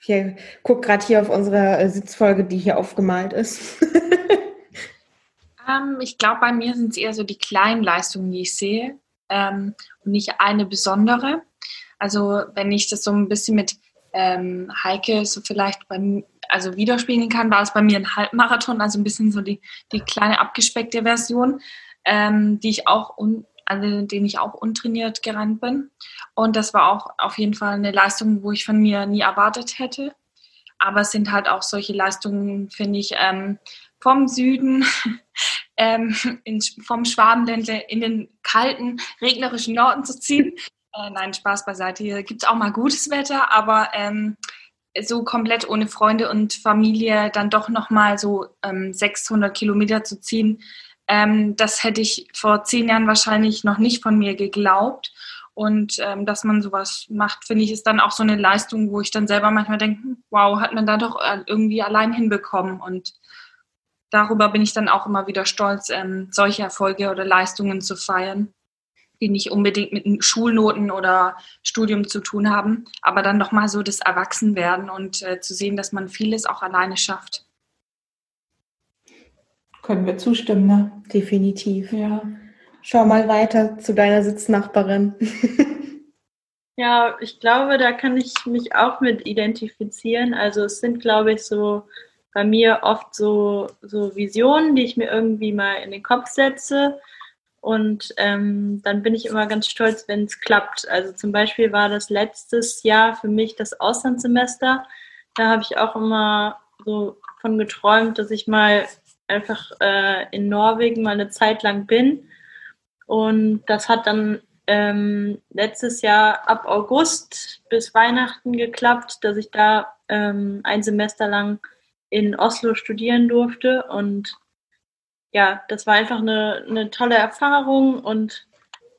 ich gucke gerade hier auf unsere äh, Sitzfolge, die hier aufgemalt ist. ähm, ich glaube, bei mir sind es eher so die kleinen Leistungen, die ich sehe ähm, und nicht eine besondere. Also wenn ich das so ein bisschen mit ähm, Heike so vielleicht beim, also widerspiegeln kann, war es bei mir ein Halbmarathon, also ein bisschen so die, die kleine abgespeckte Version ähm, die ich auch un, an denen ich auch untrainiert gerannt bin. Und das war auch auf jeden Fall eine Leistung, wo ich von mir nie erwartet hätte. Aber es sind halt auch solche Leistungen, finde ich, ähm, vom Süden, ähm, in, vom Schwabenländle in den kalten, regnerischen Norden zu ziehen. Äh, nein, Spaß beiseite. Hier gibt es auch mal gutes Wetter, aber ähm, so komplett ohne Freunde und Familie dann doch nochmal so ähm, 600 Kilometer zu ziehen, ähm, das hätte ich vor zehn Jahren wahrscheinlich noch nicht von mir geglaubt. Und ähm, dass man sowas macht, finde ich, ist dann auch so eine Leistung, wo ich dann selber manchmal denke, hm, wow, hat man da doch äh, irgendwie allein hinbekommen. Und darüber bin ich dann auch immer wieder stolz, ähm, solche Erfolge oder Leistungen zu feiern, die nicht unbedingt mit Schulnoten oder Studium zu tun haben, aber dann doch mal so das Erwachsenwerden und äh, zu sehen, dass man vieles auch alleine schafft. Können wir zustimmen, ne? Definitiv. Ja. Schau mal weiter zu deiner Sitznachbarin. ja, ich glaube, da kann ich mich auch mit identifizieren. Also es sind, glaube ich, so bei mir oft so, so Visionen, die ich mir irgendwie mal in den Kopf setze. Und ähm, dann bin ich immer ganz stolz, wenn es klappt. Also zum Beispiel war das letztes Jahr für mich das Auslandssemester. Da habe ich auch immer so von geträumt, dass ich mal einfach äh, in Norwegen mal eine Zeit lang bin. Und das hat dann ähm, letztes Jahr ab August bis Weihnachten geklappt, dass ich da ähm, ein Semester lang in Oslo studieren durfte. Und ja, das war einfach eine, eine tolle Erfahrung und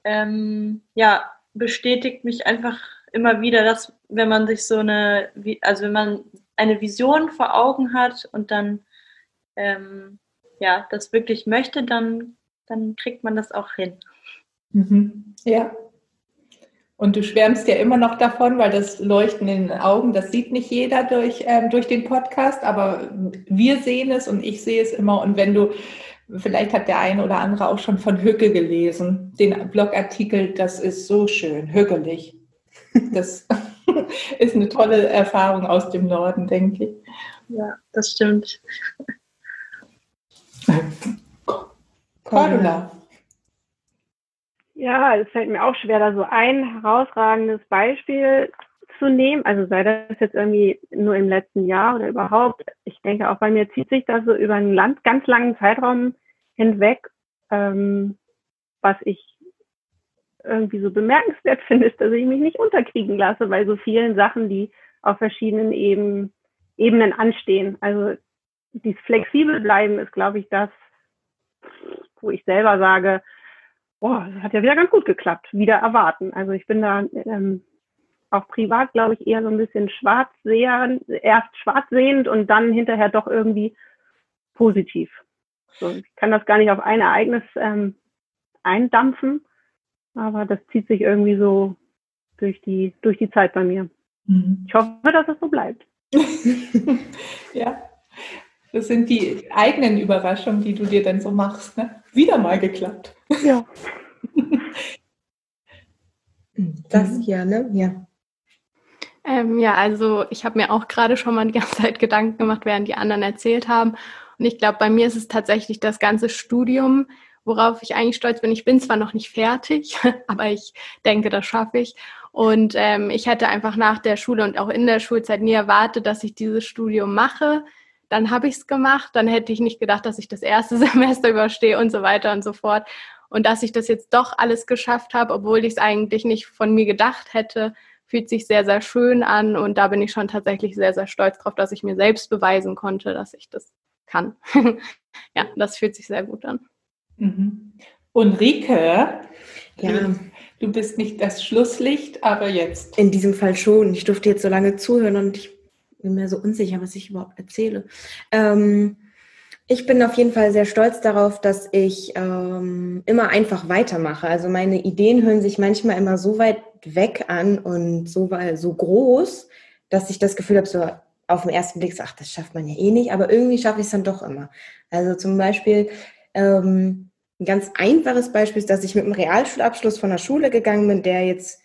ähm, ja, bestätigt mich einfach immer wieder, dass wenn man sich so eine, also wenn man eine Vision vor Augen hat und dann ähm, ja, das wirklich möchte, dann, dann kriegt man das auch hin. Mhm. Ja. Und du schwärmst ja immer noch davon, weil das Leuchten in den Augen, das sieht nicht jeder durch, ähm, durch den Podcast, aber wir sehen es und ich sehe es immer. Und wenn du, vielleicht hat der eine oder andere auch schon von Hücke gelesen, den Blogartikel, das ist so schön, hückelig. Das ist eine tolle Erfahrung aus dem Norden, denke ich. Ja, das stimmt. Cordula. Ja, es fällt mir auch schwer, da so ein herausragendes Beispiel zu nehmen. Also sei das jetzt irgendwie nur im letzten Jahr oder überhaupt. Ich denke, auch bei mir zieht sich das so über einen Land, ganz langen Zeitraum hinweg. Ähm, was ich irgendwie so bemerkenswert finde, ist, dass ich mich nicht unterkriegen lasse bei so vielen Sachen, die auf verschiedenen Eben, Ebenen anstehen. Also dieses flexibel bleiben ist, glaube ich, das, wo ich selber sage, boah, das hat ja wieder ganz gut geklappt, wieder erwarten. Also ich bin da ähm, auch privat, glaube ich, eher so ein bisschen schwarz sehend, erst schwarz sehend und dann hinterher doch irgendwie positiv. So, ich kann das gar nicht auf ein Ereignis ähm, eindampfen, aber das zieht sich irgendwie so durch die, durch die Zeit bei mir. Mhm. Ich hoffe, dass es so bleibt. ja. Das sind die eigenen Überraschungen, die du dir dann so machst. Ne? Wieder mal geklappt. Ja. das hier, ne? Ja. Ähm, ja, also ich habe mir auch gerade schon mal die ganze Zeit Gedanken gemacht, während die anderen erzählt haben. Und ich glaube, bei mir ist es tatsächlich das ganze Studium, worauf ich eigentlich stolz bin. Ich bin zwar noch nicht fertig, aber ich denke, das schaffe ich. Und ähm, ich hätte einfach nach der Schule und auch in der Schulzeit nie erwartet, dass ich dieses Studium mache dann habe ich es gemacht, dann hätte ich nicht gedacht, dass ich das erste Semester überstehe und so weiter und so fort. Und dass ich das jetzt doch alles geschafft habe, obwohl ich es eigentlich nicht von mir gedacht hätte, fühlt sich sehr, sehr schön an. Und da bin ich schon tatsächlich sehr, sehr stolz drauf, dass ich mir selbst beweisen konnte, dass ich das kann. ja, das fühlt sich sehr gut an. Mhm. Und Rike, ja. du bist nicht das Schlusslicht, aber jetzt. In diesem Fall schon. Ich durfte jetzt so lange zuhören und ich bin mir so unsicher, was ich überhaupt erzähle. Ähm, ich bin auf jeden Fall sehr stolz darauf, dass ich ähm, immer einfach weitermache. Also meine Ideen hören sich manchmal immer so weit weg an und so, so groß, dass ich das Gefühl habe, so auf den ersten Blick, so, ach, das schafft man ja eh nicht, aber irgendwie schaffe ich es dann doch immer. Also zum Beispiel, ähm, ein ganz einfaches Beispiel ist, dass ich mit einem Realschulabschluss von der Schule gegangen bin, der jetzt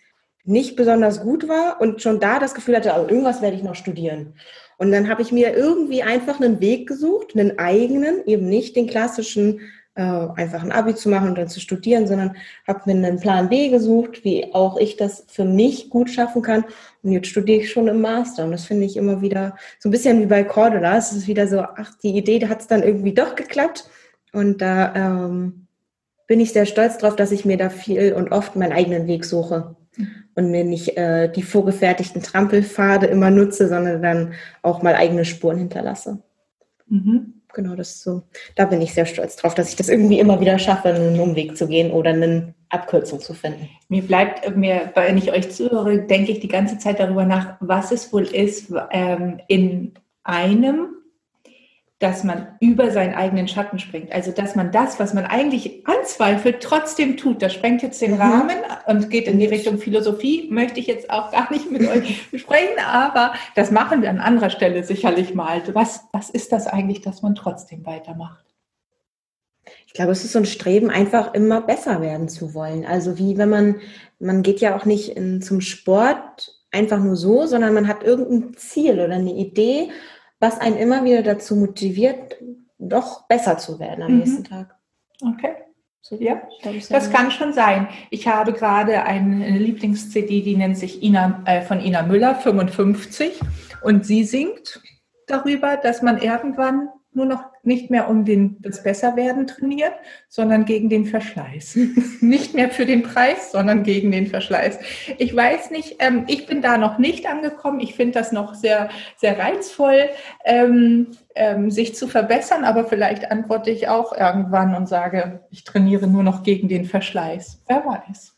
nicht besonders gut war und schon da das Gefühl hatte, also irgendwas werde ich noch studieren. Und dann habe ich mir irgendwie einfach einen Weg gesucht, einen eigenen, eben nicht den klassischen, äh, einfach ein Abi zu machen und dann zu studieren, sondern habe mir einen Plan B gesucht, wie auch ich das für mich gut schaffen kann. Und jetzt studiere ich schon im Master. Und das finde ich immer wieder so ein bisschen wie bei Cordula. Es ist wieder so, ach, die Idee hat es dann irgendwie doch geklappt. Und da ähm, bin ich sehr stolz drauf, dass ich mir da viel und oft meinen eigenen Weg suche. Und mir nicht äh, die vorgefertigten Trampelpfade immer nutze, sondern dann auch mal eigene Spuren hinterlasse. Mhm. Genau, das ist so. Da bin ich sehr stolz drauf, dass ich das irgendwie immer wieder schaffe, einen Umweg zu gehen oder eine Abkürzung zu finden. Mir bleibt mir, wenn ich euch zuhöre, denke ich die ganze Zeit darüber nach, was es wohl ist, ähm, in einem dass man über seinen eigenen Schatten springt. Also dass man das, was man eigentlich anzweifelt, trotzdem tut. Das sprengt jetzt den mhm. Rahmen und geht in die Richtung Philosophie. Möchte ich jetzt auch gar nicht mit euch besprechen, aber das machen wir an anderer Stelle sicherlich mal. Was, was ist das eigentlich, dass man trotzdem weitermacht? Ich glaube, es ist so ein Streben, einfach immer besser werden zu wollen. Also wie wenn man, man geht ja auch nicht in, zum Sport einfach nur so, sondern man hat irgendein Ziel oder eine Idee was einen immer wieder dazu motiviert, doch besser zu werden am mhm. nächsten Tag. Okay. So, ja, das kann schon sein. Ich habe gerade eine Lieblings-CD, die nennt sich Ina, äh, von Ina Müller, 55. Und sie singt darüber, dass man irgendwann nur noch nicht mehr um den, das Besserwerden trainiert, sondern gegen den Verschleiß. nicht mehr für den Preis, sondern gegen den Verschleiß. Ich weiß nicht, ähm, ich bin da noch nicht angekommen. Ich finde das noch sehr, sehr reizvoll, ähm, ähm, sich zu verbessern, aber vielleicht antworte ich auch irgendwann und sage, ich trainiere nur noch gegen den Verschleiß. Wer weiß.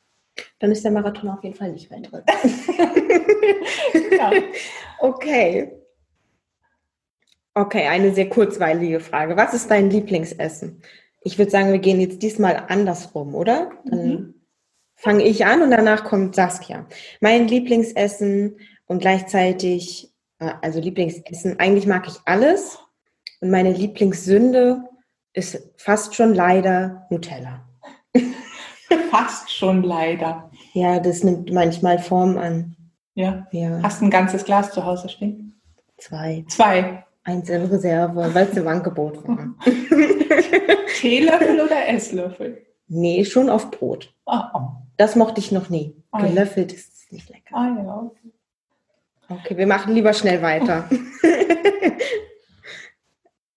Dann ist der Marathon auf jeden Fall nicht mehr drin. ja. Okay. Okay, eine sehr kurzweilige Frage. Was ist dein Lieblingsessen? Ich würde sagen, wir gehen jetzt diesmal andersrum, oder? Dann mhm. fange ich an und danach kommt Saskia. Mein Lieblingsessen und gleichzeitig, äh, also Lieblingsessen, eigentlich mag ich alles. Und meine Lieblingssünde ist fast schon leider Nutella. Fast schon leider. Ja, das nimmt manchmal Form an. Ja. ja. Hast ein ganzes Glas zu Hause stehen? Zwei. Zwei. Eins in Reserve, weil es im Angebot war. Teelöffel oder Esslöffel? Nee, schon auf Brot. Oh, oh. Das mochte ich noch nie. Oh, Gelöffelt ja. ist nicht lecker. Ah, ja, okay. okay, wir machen lieber schnell weiter.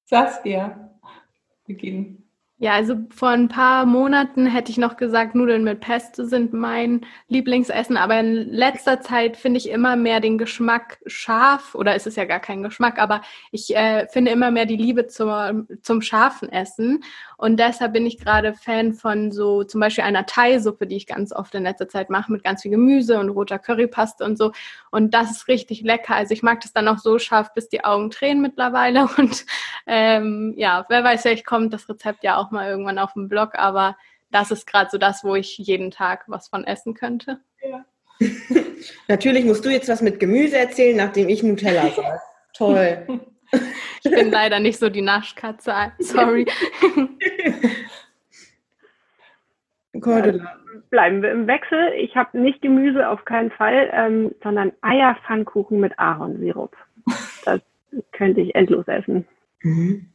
Saskia, beginnen. Ja, also vor ein paar Monaten hätte ich noch gesagt, Nudeln mit Pesto sind mein Lieblingsessen, aber in letzter Zeit finde ich immer mehr den Geschmack scharf, oder ist es ja gar kein Geschmack, aber ich äh, finde immer mehr die Liebe zur, zum scharfen Essen. Und deshalb bin ich gerade Fan von so zum Beispiel einer Thai-Suppe, die ich ganz oft in letzter Zeit mache, mit ganz viel Gemüse und roter Currypaste und so. Und das ist richtig lecker. Also ich mag das dann auch so scharf, bis die Augen tränen mittlerweile. Und ähm, ja, wer weiß, vielleicht kommt das Rezept ja auch mal irgendwann auf dem Blog, aber das ist gerade so das, wo ich jeden Tag was von essen könnte. Ja. Natürlich musst du jetzt was mit Gemüse erzählen, nachdem ich Nutella sage. Toll. Ich bin leider nicht so die Naschkatze, sorry. Cordula. Bleiben wir im Wechsel. Ich habe nicht Gemüse, auf keinen Fall, ähm, sondern Eierpfannkuchen mit Ahornsirup. Das könnte ich endlos essen. Mhm.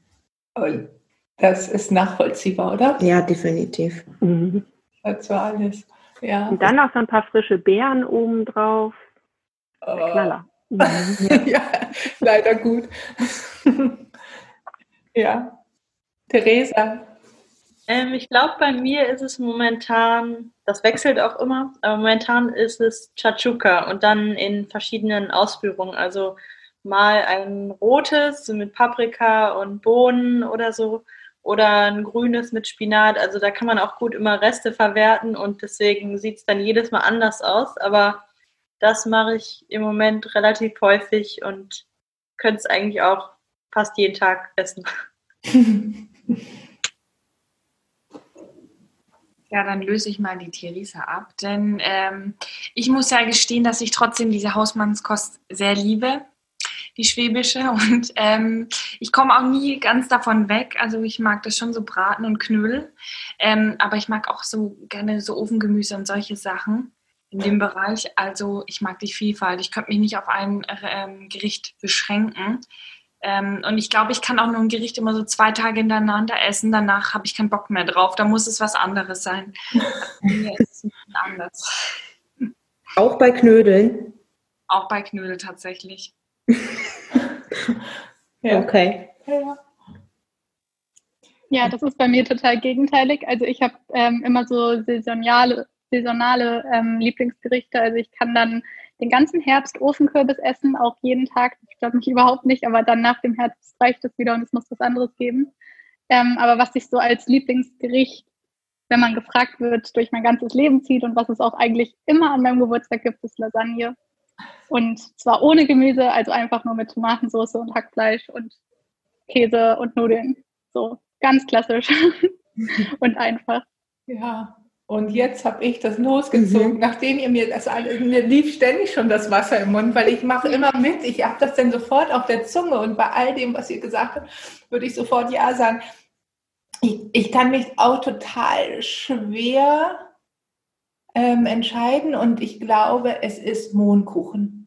Das ist nachvollziehbar, oder? Ja, definitiv. Mhm. Das war alles. Ja. Und dann noch so ein paar frische Beeren obendrauf. Oh. Knaller. Mhm. ja, leider gut. ja. Theresa. Ähm, ich glaube, bei mir ist es momentan, das wechselt auch immer, aber momentan ist es Chachuka und dann in verschiedenen Ausführungen. Also mal ein rotes mit Paprika und Bohnen oder so oder ein grünes mit Spinat. Also da kann man auch gut immer Reste verwerten und deswegen sieht es dann jedes Mal anders aus. Aber das mache ich im Moment relativ häufig und könnte es eigentlich auch fast jeden Tag essen. Ja, dann löse ich mal die Theresa ab, denn ähm, ich muss ja gestehen, dass ich trotzdem diese Hausmannskost sehr liebe, die schwäbische, und ähm, ich komme auch nie ganz davon weg. Also ich mag das schon so Braten und Knödel, ähm, aber ich mag auch so gerne so Ofengemüse und solche Sachen in dem Bereich. Also ich mag die Vielfalt. Ich könnte mich nicht auf ein ähm, Gericht beschränken. Ähm, und ich glaube, ich kann auch nur ein Gericht immer so zwei Tage hintereinander essen. Danach habe ich keinen Bock mehr drauf. Da muss es was anderes sein. Mir ist es anders. Auch bei Knödeln? Auch bei Knödel tatsächlich. ja. Okay. Ja. Ja, das ist bei mir total gegenteilig. Also ich habe ähm, immer so saisonale saisonale ähm, Lieblingsgerichte. Also ich kann dann den ganzen Herbst Ofenkürbis essen, auch jeden Tag. Das stört mich überhaupt nicht, aber dann nach dem Herbst reicht es wieder und es muss was anderes geben. Ähm, aber was ich so als Lieblingsgericht, wenn man gefragt wird, durch mein ganzes Leben zieht und was es auch eigentlich immer an meinem Geburtstag gibt, ist Lasagne. Und zwar ohne Gemüse, also einfach nur mit Tomatensauce und Hackfleisch und Käse und Nudeln. So ganz klassisch und einfach. Ja, und jetzt habe ich das losgezogen, mhm. nachdem ihr mir das alles, mir lief ständig schon das Wasser im Mund, weil ich mache immer mit. Ich habe das dann sofort auf der Zunge und bei all dem, was ihr gesagt habt, würde ich sofort Ja sagen. Ich, ich kann mich auch total schwer ähm, entscheiden und ich glaube, es ist Mohnkuchen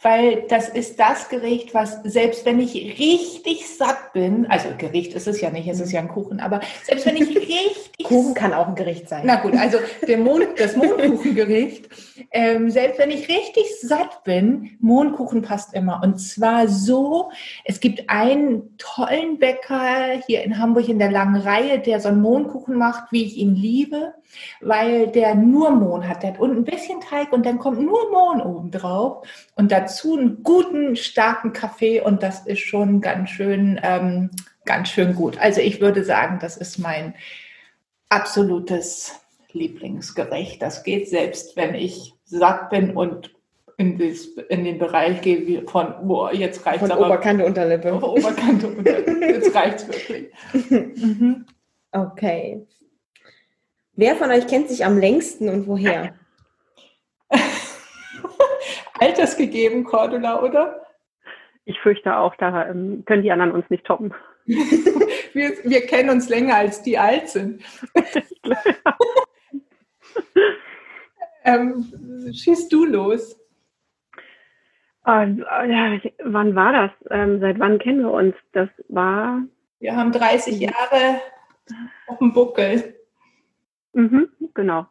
weil das ist das Gericht, was selbst wenn ich richtig satt bin, also Gericht ist es ja nicht, es ist ja ein Kuchen, aber selbst wenn ich richtig Kuchen kann auch ein Gericht sein. Na gut, also der Mond, das Mondkuchengericht, ähm, selbst wenn ich richtig satt bin, Mondkuchen passt immer und zwar so. Es gibt einen tollen Bäcker hier in Hamburg in der langen Reihe, der so einen Mondkuchen macht, wie ich ihn liebe, weil der nur Mohn hat. Der hat unten ein bisschen Teig und dann kommt nur Mohn oben drauf und dazu dazu einen guten, starken Kaffee und das ist schon ganz schön, ähm, ganz schön gut. Also ich würde sagen, das ist mein absolutes Lieblingsgericht. Das geht selbst, wenn ich satt bin und in, das, in den Bereich gehe von, boah, jetzt reicht es aber. Oberkante, Unterlippe. Oberkante, Unterlippe. Jetzt reicht es wirklich. mhm. Okay. Wer von euch kennt sich am längsten und woher? Altersgegeben, Cordula, oder? Ich fürchte auch, da ähm, können die anderen uns nicht toppen. wir, wir kennen uns länger, als die alt sind. ähm, schießt du los. Ja, wann war das? Ähm, seit wann kennen wir uns? Das war. Wir haben 30 Jahre auf dem Buckel. Mhm, genau.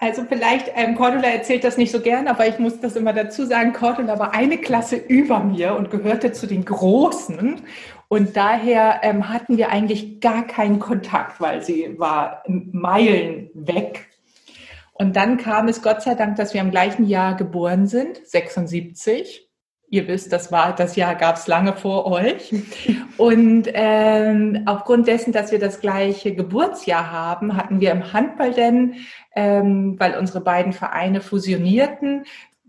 Also vielleicht, ähm, Cordula erzählt das nicht so gern, aber ich muss das immer dazu sagen, Cordula war eine Klasse über mir und gehörte zu den Großen. Und daher ähm, hatten wir eigentlich gar keinen Kontakt, weil sie war Meilen weg. Und dann kam es Gott sei Dank, dass wir im gleichen Jahr geboren sind, 76. Ihr wisst, das war das Jahr gab es lange vor euch. Und ähm, aufgrund dessen, dass wir das gleiche Geburtsjahr haben, hatten wir im Handball denn, ähm, weil unsere beiden Vereine fusionierten,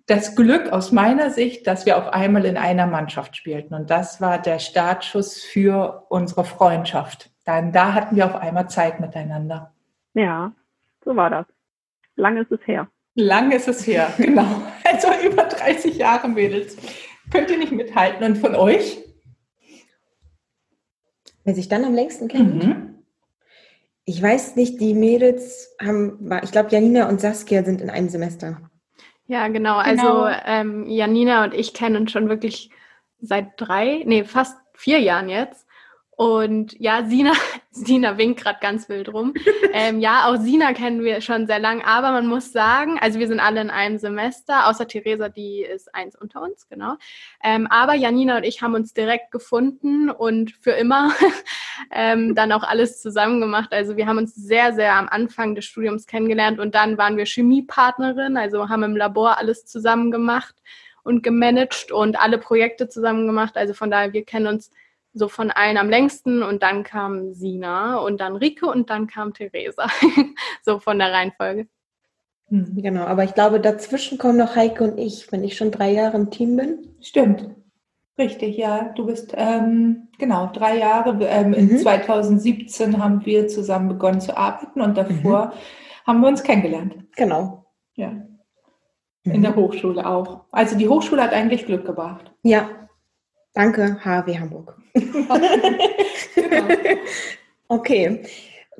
das Glück aus meiner Sicht, dass wir auf einmal in einer Mannschaft spielten. Und das war der Startschuss für unsere Freundschaft. Dann da hatten wir auf einmal Zeit miteinander. Ja, so war das. Lange ist es her. Lang ist es her, genau. Also über 30 Jahre, Mädels. Könnt ihr nicht mithalten. Und von euch? Wer sich dann am längsten kennt? Mhm. Ich weiß nicht, die Mädels haben, ich glaube, Janina und Saskia sind in einem Semester. Ja, genau. Also genau. Ähm, Janina und ich kennen uns schon wirklich seit drei, nee, fast vier Jahren jetzt. Und ja, Sina, Sina winkt gerade ganz wild rum. ähm, ja, auch Sina kennen wir schon sehr lang, aber man muss sagen, also wir sind alle in einem Semester, außer Theresa, die ist eins unter uns, genau. Ähm, aber Janina und ich haben uns direkt gefunden und für immer ähm, dann auch alles zusammen gemacht. Also wir haben uns sehr, sehr am Anfang des Studiums kennengelernt und dann waren wir Chemiepartnerin, also haben im Labor alles zusammen gemacht und gemanagt und alle Projekte zusammen gemacht. Also von daher, wir kennen uns so von allen am längsten und dann kam Sina und dann Rike und dann kam Theresa. so von der Reihenfolge. Hm, genau, aber ich glaube, dazwischen kommen noch Heike und ich, wenn ich schon drei Jahre im Team bin. Stimmt. Richtig, ja. Du bist, ähm, genau, drei Jahre. Ähm, mhm. 2017 haben wir zusammen begonnen zu arbeiten und davor mhm. haben wir uns kennengelernt. Genau. Ja. In mhm. der Hochschule auch. Also die Hochschule hat eigentlich Glück gebracht. Ja. Danke, HW Hamburg. Okay,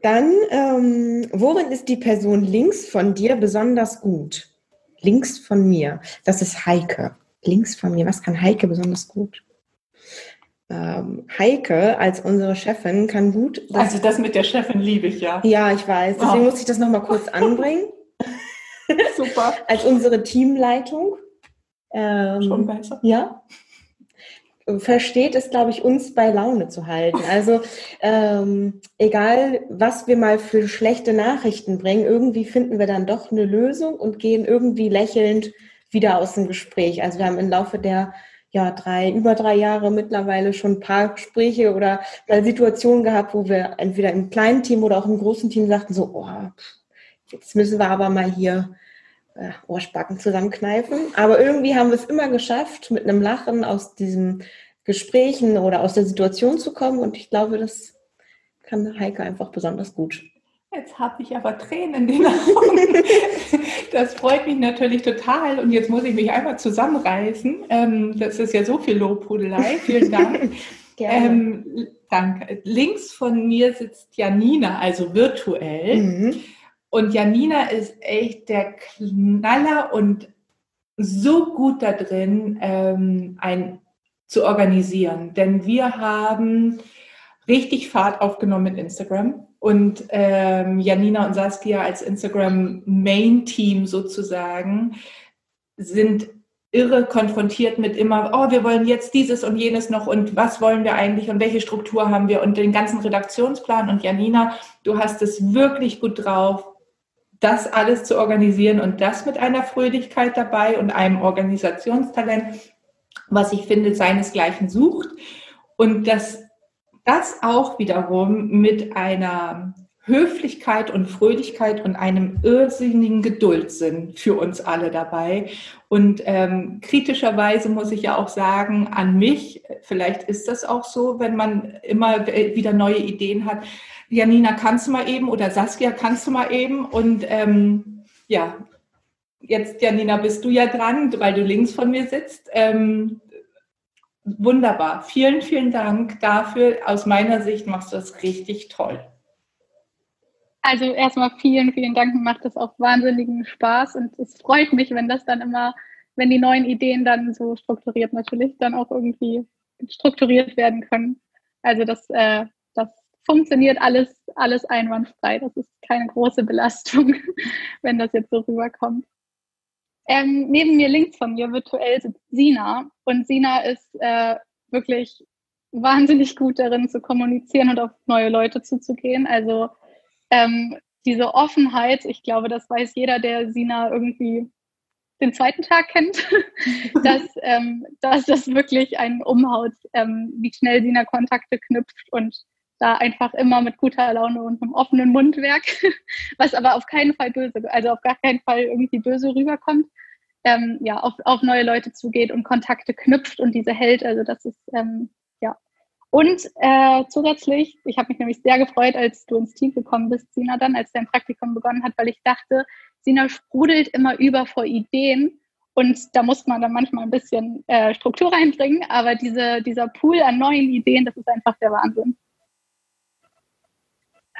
dann ähm, worin ist die Person links von dir besonders gut? Links von mir, das ist Heike. Links von mir, was kann Heike besonders gut? Ähm, Heike als unsere Chefin kann gut. Das also das mit der Chefin liebe ich ja. Ja, ich weiß. Deswegen oh. muss ich das nochmal kurz anbringen. Super. als unsere Teamleitung. Ähm, Schon besser. Ja versteht es, glaube ich, uns bei Laune zu halten. Also ähm, egal, was wir mal für schlechte Nachrichten bringen, irgendwie finden wir dann doch eine Lösung und gehen irgendwie lächelnd wieder aus dem Gespräch. Also wir haben im Laufe der ja, drei, über drei Jahre mittlerweile schon ein paar Gespräche oder mal Situationen gehabt, wo wir entweder im kleinen Team oder auch im großen Team sagten so, oh, jetzt müssen wir aber mal hier äh, Ohrspacken zusammenkneifen. Aber irgendwie haben wir es immer geschafft, mit einem Lachen aus diesen Gesprächen oder aus der Situation zu kommen. Und ich glaube, das kann Heike einfach besonders gut. Jetzt habe ich aber Tränen in den Augen. Das freut mich natürlich total. Und jetzt muss ich mich einmal zusammenreißen. Ähm, das ist ja so viel Lobhudelei. Vielen Dank. ähm, danke. Links von mir sitzt Janina, also virtuell. Mhm. Und Janina ist echt der Knaller und so gut da drin, ähm, ein zu organisieren. Denn wir haben richtig Fahrt aufgenommen mit Instagram. Und ähm, Janina und Saskia als Instagram-Main-Team sozusagen sind irre konfrontiert mit immer, oh, wir wollen jetzt dieses und jenes noch und was wollen wir eigentlich und welche Struktur haben wir und den ganzen Redaktionsplan. Und Janina, du hast es wirklich gut drauf, das alles zu organisieren und das mit einer Fröhlichkeit dabei und einem Organisationstalent, was ich finde, seinesgleichen sucht. Und das, das auch wiederum mit einer Höflichkeit und Fröhlichkeit und einem irrsinnigen Geduldsinn für uns alle dabei. Und ähm, kritischerweise muss ich ja auch sagen, an mich, vielleicht ist das auch so, wenn man immer wieder neue Ideen hat, Janina, kannst du mal eben oder Saskia, kannst du mal eben? Und ähm, ja, jetzt, Janina, bist du ja dran, weil du links von mir sitzt. Ähm, wunderbar. Vielen, vielen Dank dafür. Aus meiner Sicht machst du das richtig toll. Also erstmal vielen, vielen Dank. Macht das auch wahnsinnigen Spaß und es freut mich, wenn das dann immer, wenn die neuen Ideen dann so strukturiert natürlich dann auch irgendwie strukturiert werden können. Also das, äh, funktioniert alles, alles einwandfrei. Das ist keine große Belastung, wenn das jetzt so rüberkommt. Ähm, neben mir links von mir virtuell sitzt Sina und Sina ist äh, wirklich wahnsinnig gut darin zu kommunizieren und auf neue Leute zuzugehen. Also ähm, diese Offenheit, ich glaube, das weiß jeder, der Sina irgendwie den zweiten Tag kennt, dass, ähm, dass das wirklich einen umhaut, ähm, wie schnell Sina Kontakte knüpft und da einfach immer mit guter Laune und einem offenen Mundwerk, was aber auf keinen Fall böse, also auf gar keinen Fall irgendwie böse rüberkommt, ähm, ja, auf, auf neue Leute zugeht und Kontakte knüpft und diese hält. Also das ist, ähm, ja. Und äh, zusätzlich, ich habe mich nämlich sehr gefreut, als du ins Team gekommen bist, Sina, dann, als dein Praktikum begonnen hat, weil ich dachte, Sina sprudelt immer über vor Ideen und da muss man dann manchmal ein bisschen äh, Struktur reinbringen, aber diese, dieser Pool an neuen Ideen, das ist einfach der Wahnsinn.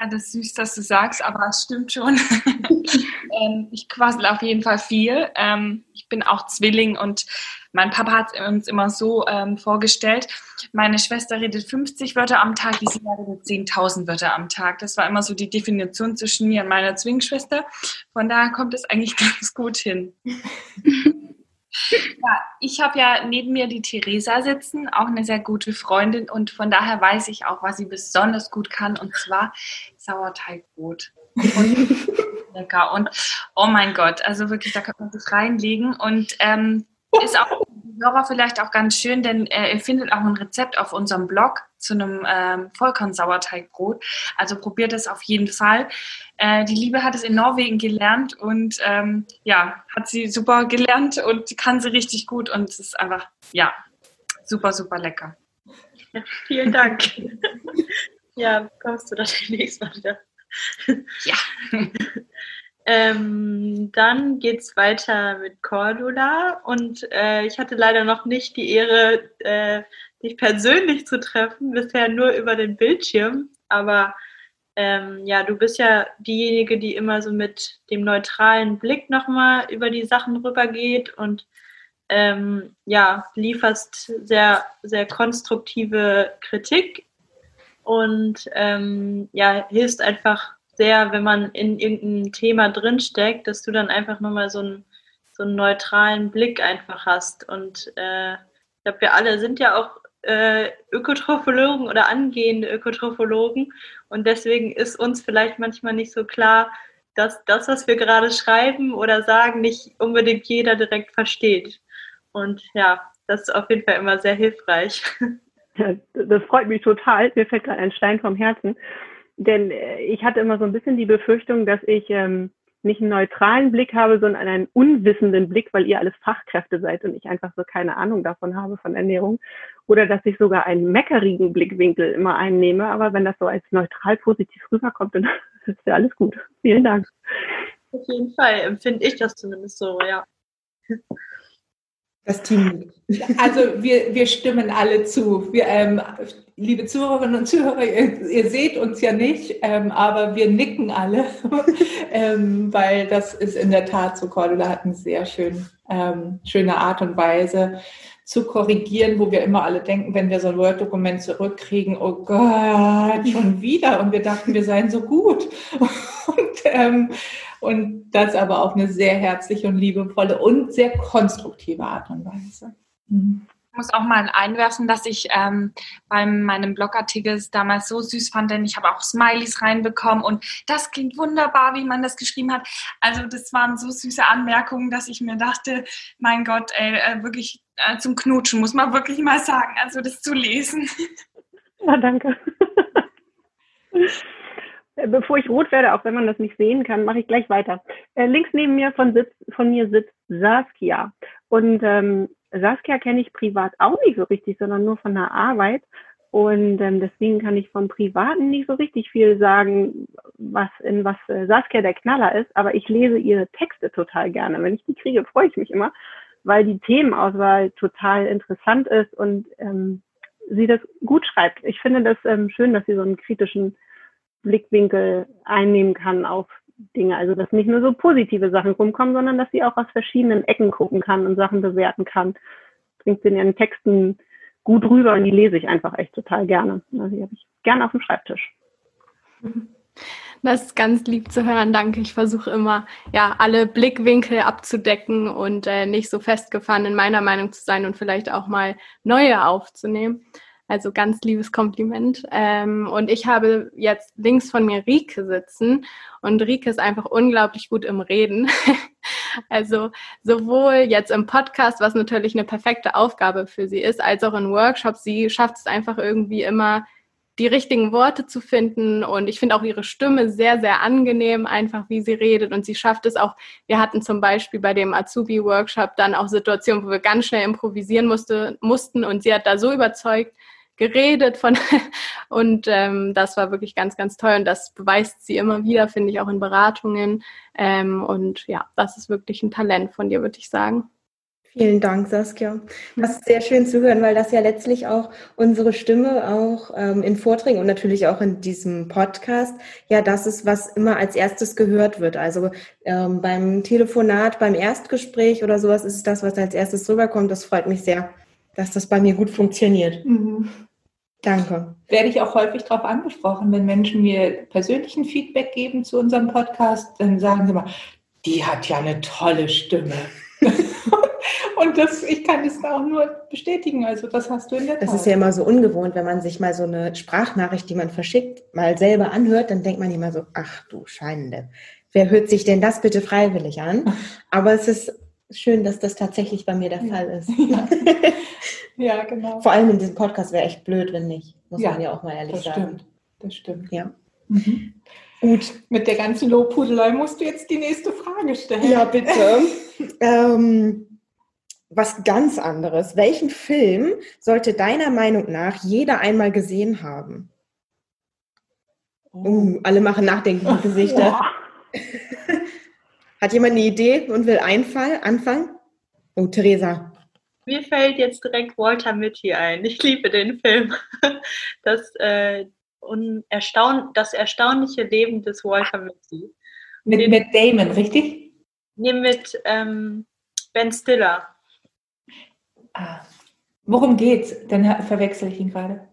Ja, das ist süß, dass du sagst, aber es stimmt schon. ähm, ich quassel auf jeden Fall viel. Ähm, ich bin auch Zwilling und mein Papa hat uns immer so ähm, vorgestellt, meine Schwester redet 50 Wörter am Tag, Sina redet 10.000 Wörter am Tag. Das war immer so die Definition zwischen mir und meiner Zwillingsschwester. Von daher kommt es eigentlich ganz gut hin. Ja, ich habe ja neben mir die Theresa sitzen, auch eine sehr gute Freundin und von daher weiß ich auch, was sie besonders gut kann und zwar Sauerteigbrot. Und lecker und oh mein Gott, also wirklich, da kann man sich reinlegen und ähm, ist auch Hörer vielleicht auch ganz schön, denn äh, ihr findet auch ein Rezept auf unserem Blog zu einem ähm, Vollkorn-Sauerteigbrot. Also probiert es auf jeden Fall. Äh, die Liebe hat es in Norwegen gelernt und ähm, ja, hat sie super gelernt und kann sie richtig gut und es ist einfach, ja, super, super lecker. Vielen Dank. ja, kommst du da demnächst mal wieder. ja. Ähm, dann geht es weiter mit Cordula. Und äh, ich hatte leider noch nicht die Ehre, äh, dich persönlich zu treffen, bisher nur über den Bildschirm, aber ähm, ja, du bist ja diejenige, die immer so mit dem neutralen Blick nochmal über die Sachen rübergeht und ähm, ja, lieferst sehr, sehr konstruktive Kritik und ähm, ja, hilfst einfach sehr, wenn man in irgendeinem Thema drinsteckt, dass du dann einfach nochmal so einen, so einen neutralen Blick einfach hast. Und äh, ich glaube, wir alle sind ja auch äh, Ökotrophologen oder angehende Ökotrophologen und deswegen ist uns vielleicht manchmal nicht so klar, dass das, was wir gerade schreiben oder sagen, nicht unbedingt jeder direkt versteht. Und ja, das ist auf jeden Fall immer sehr hilfreich. Das freut mich total. Mir fällt gerade ein Stein vom Herzen. Denn äh, ich hatte immer so ein bisschen die Befürchtung, dass ich ähm, nicht einen neutralen Blick habe, sondern einen unwissenden Blick, weil ihr alles Fachkräfte seid und ich einfach so keine Ahnung davon habe von Ernährung. Oder dass ich sogar einen meckerigen Blickwinkel immer einnehme. Aber wenn das so als neutral positiv rüberkommt, dann ist ja alles gut. Vielen Dank. Auf jeden Fall empfinde ich das zumindest so, ja. Das Team. Also wir, wir stimmen alle zu. Wir, ähm, liebe Zuhörerinnen und Zuhörer, ihr, ihr seht uns ja nicht, ähm, aber wir nicken alle, ähm, weil das ist in der Tat so. Cordula hat eine sehr schön, ähm, schöne Art und Weise zu korrigieren, wo wir immer alle denken, wenn wir so ein Word-Dokument zurückkriegen, oh Gott, schon wieder. Und wir dachten, wir seien so gut. Und, ähm, und das aber auf eine sehr herzliche und liebevolle und sehr konstruktive Art und Weise. Mhm. Ich muss auch mal einwerfen, dass ich ähm, bei meinem Blogartikel damals so süß fand, denn ich habe auch Smileys reinbekommen und das klingt wunderbar, wie man das geschrieben hat. Also das waren so süße Anmerkungen, dass ich mir dachte, mein Gott, ey, äh, wirklich äh, zum Knutschen, muss man wirklich mal sagen, also das zu lesen. Ja, danke. Bevor ich rot werde, auch wenn man das nicht sehen kann, mache ich gleich weiter. Äh, links neben mir von, sitz, von mir sitzt Saskia. Und ähm, Saskia kenne ich privat auch nicht so richtig, sondern nur von der Arbeit. Und ähm, deswegen kann ich vom Privaten nicht so richtig viel sagen, was in was äh, Saskia der Knaller ist. Aber ich lese ihre Texte total gerne. Wenn ich die kriege, freue ich mich immer, weil die Themenauswahl total interessant ist und ähm, sie das gut schreibt. Ich finde das ähm, schön, dass sie so einen kritischen Blickwinkel einnehmen kann auf Dinge. Also dass nicht nur so positive Sachen rumkommen, sondern dass sie auch aus verschiedenen Ecken gucken kann und Sachen bewerten kann. Bringt sie in ihren Texten gut rüber und die lese ich einfach echt total gerne. Also die habe ich gerne auf dem Schreibtisch. Das ist ganz lieb zu hören, danke. Ich versuche immer, ja, alle Blickwinkel abzudecken und äh, nicht so festgefahren in meiner Meinung zu sein und vielleicht auch mal neue aufzunehmen. Also ganz liebes Kompliment. Ähm, und ich habe jetzt links von mir Rike sitzen und Rike ist einfach unglaublich gut im Reden. also sowohl jetzt im Podcast, was natürlich eine perfekte Aufgabe für sie ist, als auch in Workshops. Sie schafft es einfach irgendwie immer, die richtigen Worte zu finden. Und ich finde auch ihre Stimme sehr, sehr angenehm, einfach wie sie redet. Und sie schafft es auch. Wir hatten zum Beispiel bei dem Azubi-Workshop dann auch Situationen, wo wir ganz schnell improvisieren musste, mussten. Und sie hat da so überzeugt, geredet von und ähm, das war wirklich ganz, ganz toll und das beweist sie immer wieder, finde ich, auch in Beratungen. Ähm, und ja, das ist wirklich ein Talent von dir, würde ich sagen. Vielen Dank, Saskia. Das ist sehr schön zu hören, weil das ja letztlich auch unsere Stimme auch ähm, in Vorträgen und natürlich auch in diesem Podcast, ja, das ist, was immer als erstes gehört wird. Also ähm, beim Telefonat, beim Erstgespräch oder sowas ist es das, was als erstes rüberkommt. Das freut mich sehr, dass das bei mir gut funktioniert. Mhm. Danke. Werde ich auch häufig darauf angesprochen, wenn Menschen mir persönlichen Feedback geben zu unserem Podcast, dann sagen sie mal, die hat ja eine tolle Stimme. Und das, ich kann das auch nur bestätigen. Also das hast du in der Tat. Das ist ja immer so ungewohnt, wenn man sich mal so eine Sprachnachricht, die man verschickt, mal selber anhört, dann denkt man immer so, ach du Scheinende. Wer hört sich denn das bitte freiwillig an? Aber es ist schön, dass das tatsächlich bei mir der Fall ist. Ja. ja, genau. Vor allem in diesem Podcast wäre echt blöd, wenn nicht. Muss ja, man ja auch mal ehrlich das sagen. Stimmt. Das stimmt. Ja. Mhm. Gut, mit der ganzen Lobhudelei musst du jetzt die nächste Frage stellen. Ja, bitte. ähm, was ganz anderes. Welchen Film sollte deiner Meinung nach jeder einmal gesehen haben? Oh. Uh, alle machen nachdenkliche Gesichter. Hat jemand eine Idee und will Einfall, anfangen? Oh, Theresa. Mir fällt jetzt direkt Walter Mitty ein. Ich liebe den Film. Das, äh, erstaun das erstaunliche Leben des Walter Mitty. Mit, den, mit Damon, richtig? Nee, mit ähm, Ben Stiller. Ah. Worum geht's? Dann verwechsel ich ihn gerade.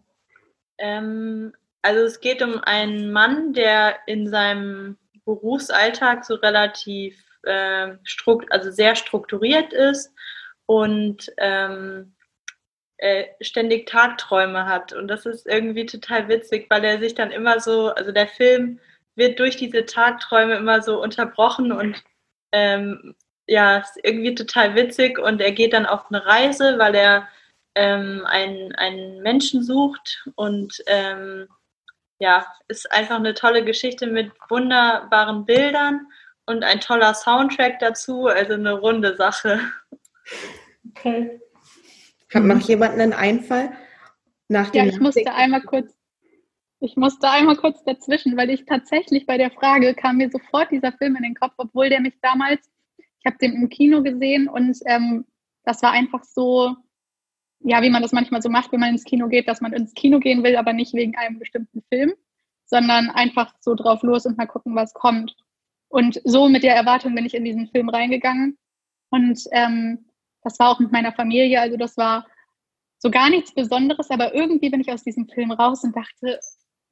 Ähm, also es geht um einen Mann, der in seinem Berufsalltag so relativ äh, strukt also sehr strukturiert ist und ähm, äh, ständig Tagträume hat. Und das ist irgendwie total witzig, weil er sich dann immer so, also der Film wird durch diese Tagträume immer so unterbrochen und ähm, ja, ist irgendwie total witzig und er geht dann auf eine Reise, weil er ähm, einen, einen Menschen sucht und ähm, ja, ist einfach eine tolle Geschichte mit wunderbaren Bildern und ein toller Soundtrack dazu, also eine runde Sache. Okay. Hat noch jemand einen Einfall? Nach dem ja, ich musste einmal kurz, ich musste einmal kurz dazwischen, weil ich tatsächlich bei der Frage kam mir sofort dieser Film in den Kopf, obwohl der mich damals, ich habe den im Kino gesehen und ähm, das war einfach so, ja, wie man das manchmal so macht, wenn man ins Kino geht, dass man ins Kino gehen will, aber nicht wegen einem bestimmten Film, sondern einfach so drauf los und mal gucken, was kommt. Und so mit der Erwartung bin ich in diesen Film reingegangen. Und ähm, das war auch mit meiner Familie. Also das war so gar nichts Besonderes, aber irgendwie bin ich aus diesem Film raus und dachte,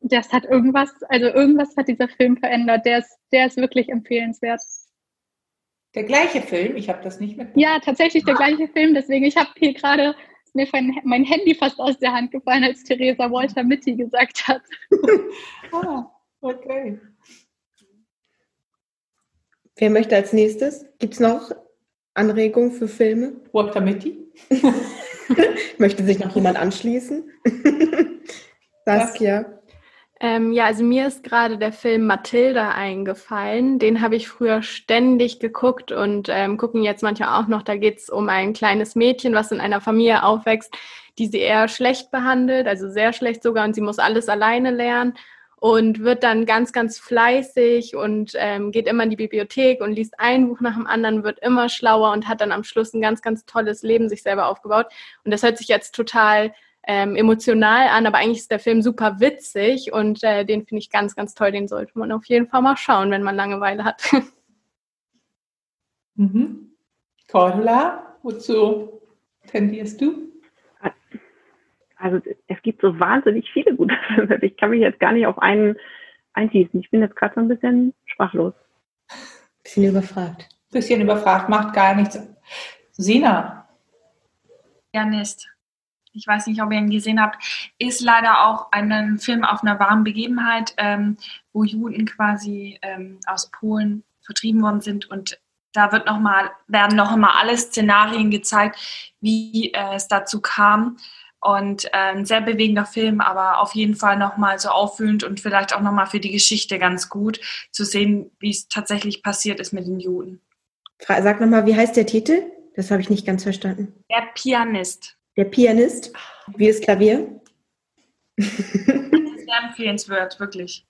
das hat irgendwas, also irgendwas hat dieser Film verändert. Der ist, der ist wirklich empfehlenswert. Der gleiche Film, ich habe das nicht mit. Ja, tatsächlich der gleiche Film. Deswegen, ich habe hier gerade mir mein Handy fast aus der Hand gefallen, als Theresa Walter Mitty gesagt hat. ah, okay. Wer möchte als nächstes? Gibt es noch Anregungen für Filme? Walter Mitty. möchte sich noch jemand anschließen? Saskia. Ähm, ja, also mir ist gerade der Film Matilda eingefallen. Den habe ich früher ständig geguckt und ähm, gucken jetzt manchmal auch noch. Da geht es um ein kleines Mädchen, was in einer Familie aufwächst, die sie eher schlecht behandelt, also sehr schlecht sogar, und sie muss alles alleine lernen und wird dann ganz, ganz fleißig und ähm, geht immer in die Bibliothek und liest ein Buch nach dem anderen, wird immer schlauer und hat dann am Schluss ein ganz, ganz tolles Leben sich selber aufgebaut. Und das hört sich jetzt total ähm, emotional an, aber eigentlich ist der Film super witzig und äh, den finde ich ganz, ganz toll. Den sollte man auf jeden Fall mal schauen, wenn man Langeweile hat. mhm. Cordula, wozu tendierst du? Also es gibt so wahnsinnig viele gute Filme. Ich kann mich jetzt gar nicht auf einen einschießen. Ich bin jetzt gerade so ein bisschen sprachlos. Bisschen überfragt. Bisschen überfragt, macht gar nichts. Sina. Pianist ich weiß nicht, ob ihr ihn gesehen habt, ist leider auch ein Film auf einer wahren Begebenheit, ähm, wo Juden quasi ähm, aus Polen vertrieben worden sind und da wird noch mal, werden noch einmal alle Szenarien gezeigt, wie äh, es dazu kam. Und ein sehr bewegender Film, aber auf jeden Fall nochmal so auffühlend und vielleicht auch nochmal für die Geschichte ganz gut zu sehen, wie es tatsächlich passiert ist mit den Juden. Sag nochmal, wie heißt der Titel? Das habe ich nicht ganz verstanden. Der Pianist. Der Pianist. Wie ist Klavier? Sehr empfehlenswert, wirklich.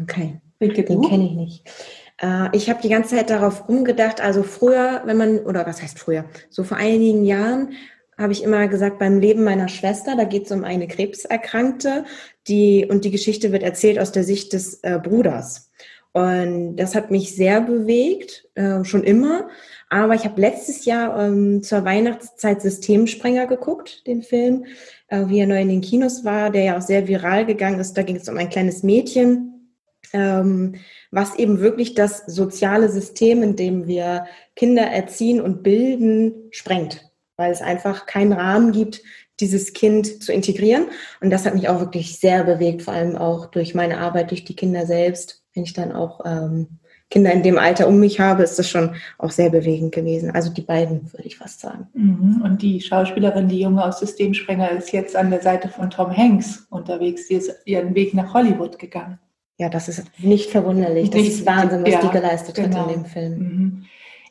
Okay, den kenne ich nicht. Äh, ich habe die ganze Zeit darauf rumgedacht, also früher, wenn man, oder was heißt früher, so vor einigen Jahren habe ich immer gesagt, beim Leben meiner Schwester, da geht es um eine Krebserkrankte, die, und die Geschichte wird erzählt aus der Sicht des äh, Bruders. Und das hat mich sehr bewegt, äh, schon immer. Aber ich habe letztes Jahr ähm, zur Weihnachtszeit Systemsprenger geguckt, den Film, äh, wie er neu in den Kinos war, der ja auch sehr viral gegangen ist. Da ging es um ein kleines Mädchen, ähm, was eben wirklich das soziale System, in dem wir Kinder erziehen und bilden, sprengt, weil es einfach keinen Rahmen gibt, dieses Kind zu integrieren. Und das hat mich auch wirklich sehr bewegt, vor allem auch durch meine Arbeit, durch die Kinder selbst, wenn ich dann auch ähm, Kinder in dem Alter um mich habe, ist das schon auch sehr bewegend gewesen. Also die beiden, würde ich fast sagen. Mhm. Und die Schauspielerin, die Junge aus Systemsprenger, ist jetzt an der Seite von Tom Hanks unterwegs. Sie ist ihren Weg nach Hollywood gegangen. Ja, das ist nicht verwunderlich. Das nicht, ist Wahnsinn, was ja, die geleistet genau. hat in genau. dem Film. Mhm.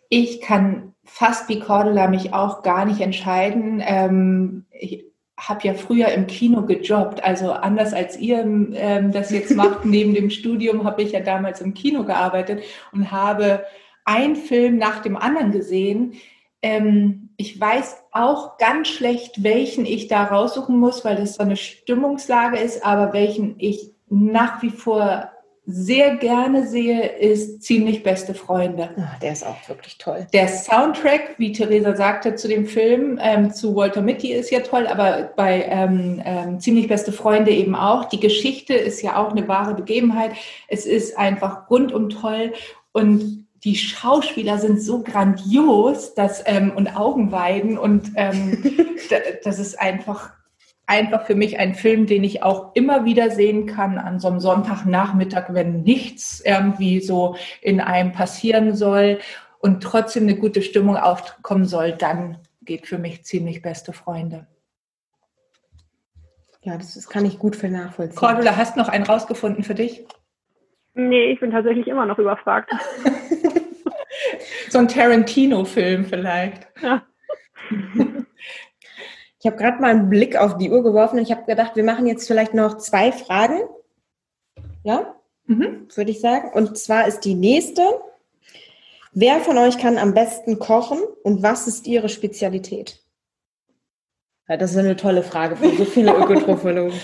Ich kann fast wie Cordula mich auch gar nicht entscheiden. Ähm, ich, habe ja früher im Kino gejobbt, also anders als ihr ähm, das jetzt macht, neben dem Studium habe ich ja damals im Kino gearbeitet und habe einen Film nach dem anderen gesehen. Ähm, ich weiß auch ganz schlecht, welchen ich da raussuchen muss, weil das so eine Stimmungslage ist, aber welchen ich nach wie vor sehr gerne sehe, ist ziemlich beste Freunde. Ach, der ist auch wirklich toll. Der Soundtrack, wie Theresa sagte, zu dem Film, ähm, zu Walter Mitty ist ja toll, aber bei ähm, ähm, ziemlich beste Freunde eben auch. Die Geschichte ist ja auch eine wahre Begebenheit. Es ist einfach rundum toll und die Schauspieler sind so grandios dass, ähm, und Augenweiden und ähm, das ist einfach, einfach für mich ein Film, den ich auch immer wieder sehen kann an so einem Sonntagnachmittag, wenn nichts irgendwie so in einem passieren soll und trotzdem eine gute Stimmung aufkommen soll, dann geht für mich ziemlich beste Freunde. Ja, das, das kann ich gut für nachvollziehen. Cordula, hast du noch einen rausgefunden für dich? Nee, ich bin tatsächlich immer noch überfragt. so ein Tarantino-Film vielleicht. Ja. Ich habe gerade mal einen Blick auf die Uhr geworfen und ich habe gedacht, wir machen jetzt vielleicht noch zwei Fragen. Ja, mhm. würde ich sagen. Und zwar ist die nächste. Wer von euch kann am besten kochen und was ist Ihre Spezialität? Ja, das ist eine tolle Frage für so viele Ökotrophologen.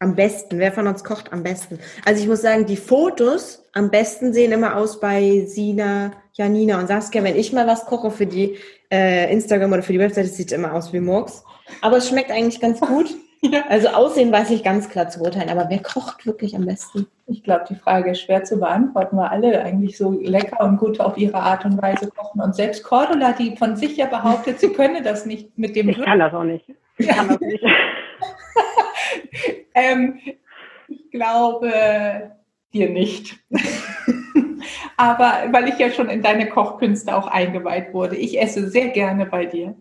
Am besten. Wer von uns kocht am besten? Also ich muss sagen, die Fotos am besten sehen immer aus bei Sina, Janina und Saskia. Wenn ich mal was koche für die äh, Instagram oder für die Webseite, sieht es immer aus wie Murks. Aber es schmeckt eigentlich ganz gut. ja. Also Aussehen weiß ich ganz klar zu urteilen. Aber wer kocht wirklich am besten? Ich glaube, die Frage ist schwer zu beantworten, weil alle eigentlich so lecker und gut auf ihre Art und Weise kochen. Und selbst Cordula, die von sich ja behauptet, sie könne das nicht mit dem... Ich kann das auch nicht. Ich kann das nicht. ähm, ich glaube dir nicht. Aber weil ich ja schon in deine Kochkünste auch eingeweiht wurde. Ich esse sehr gerne bei dir.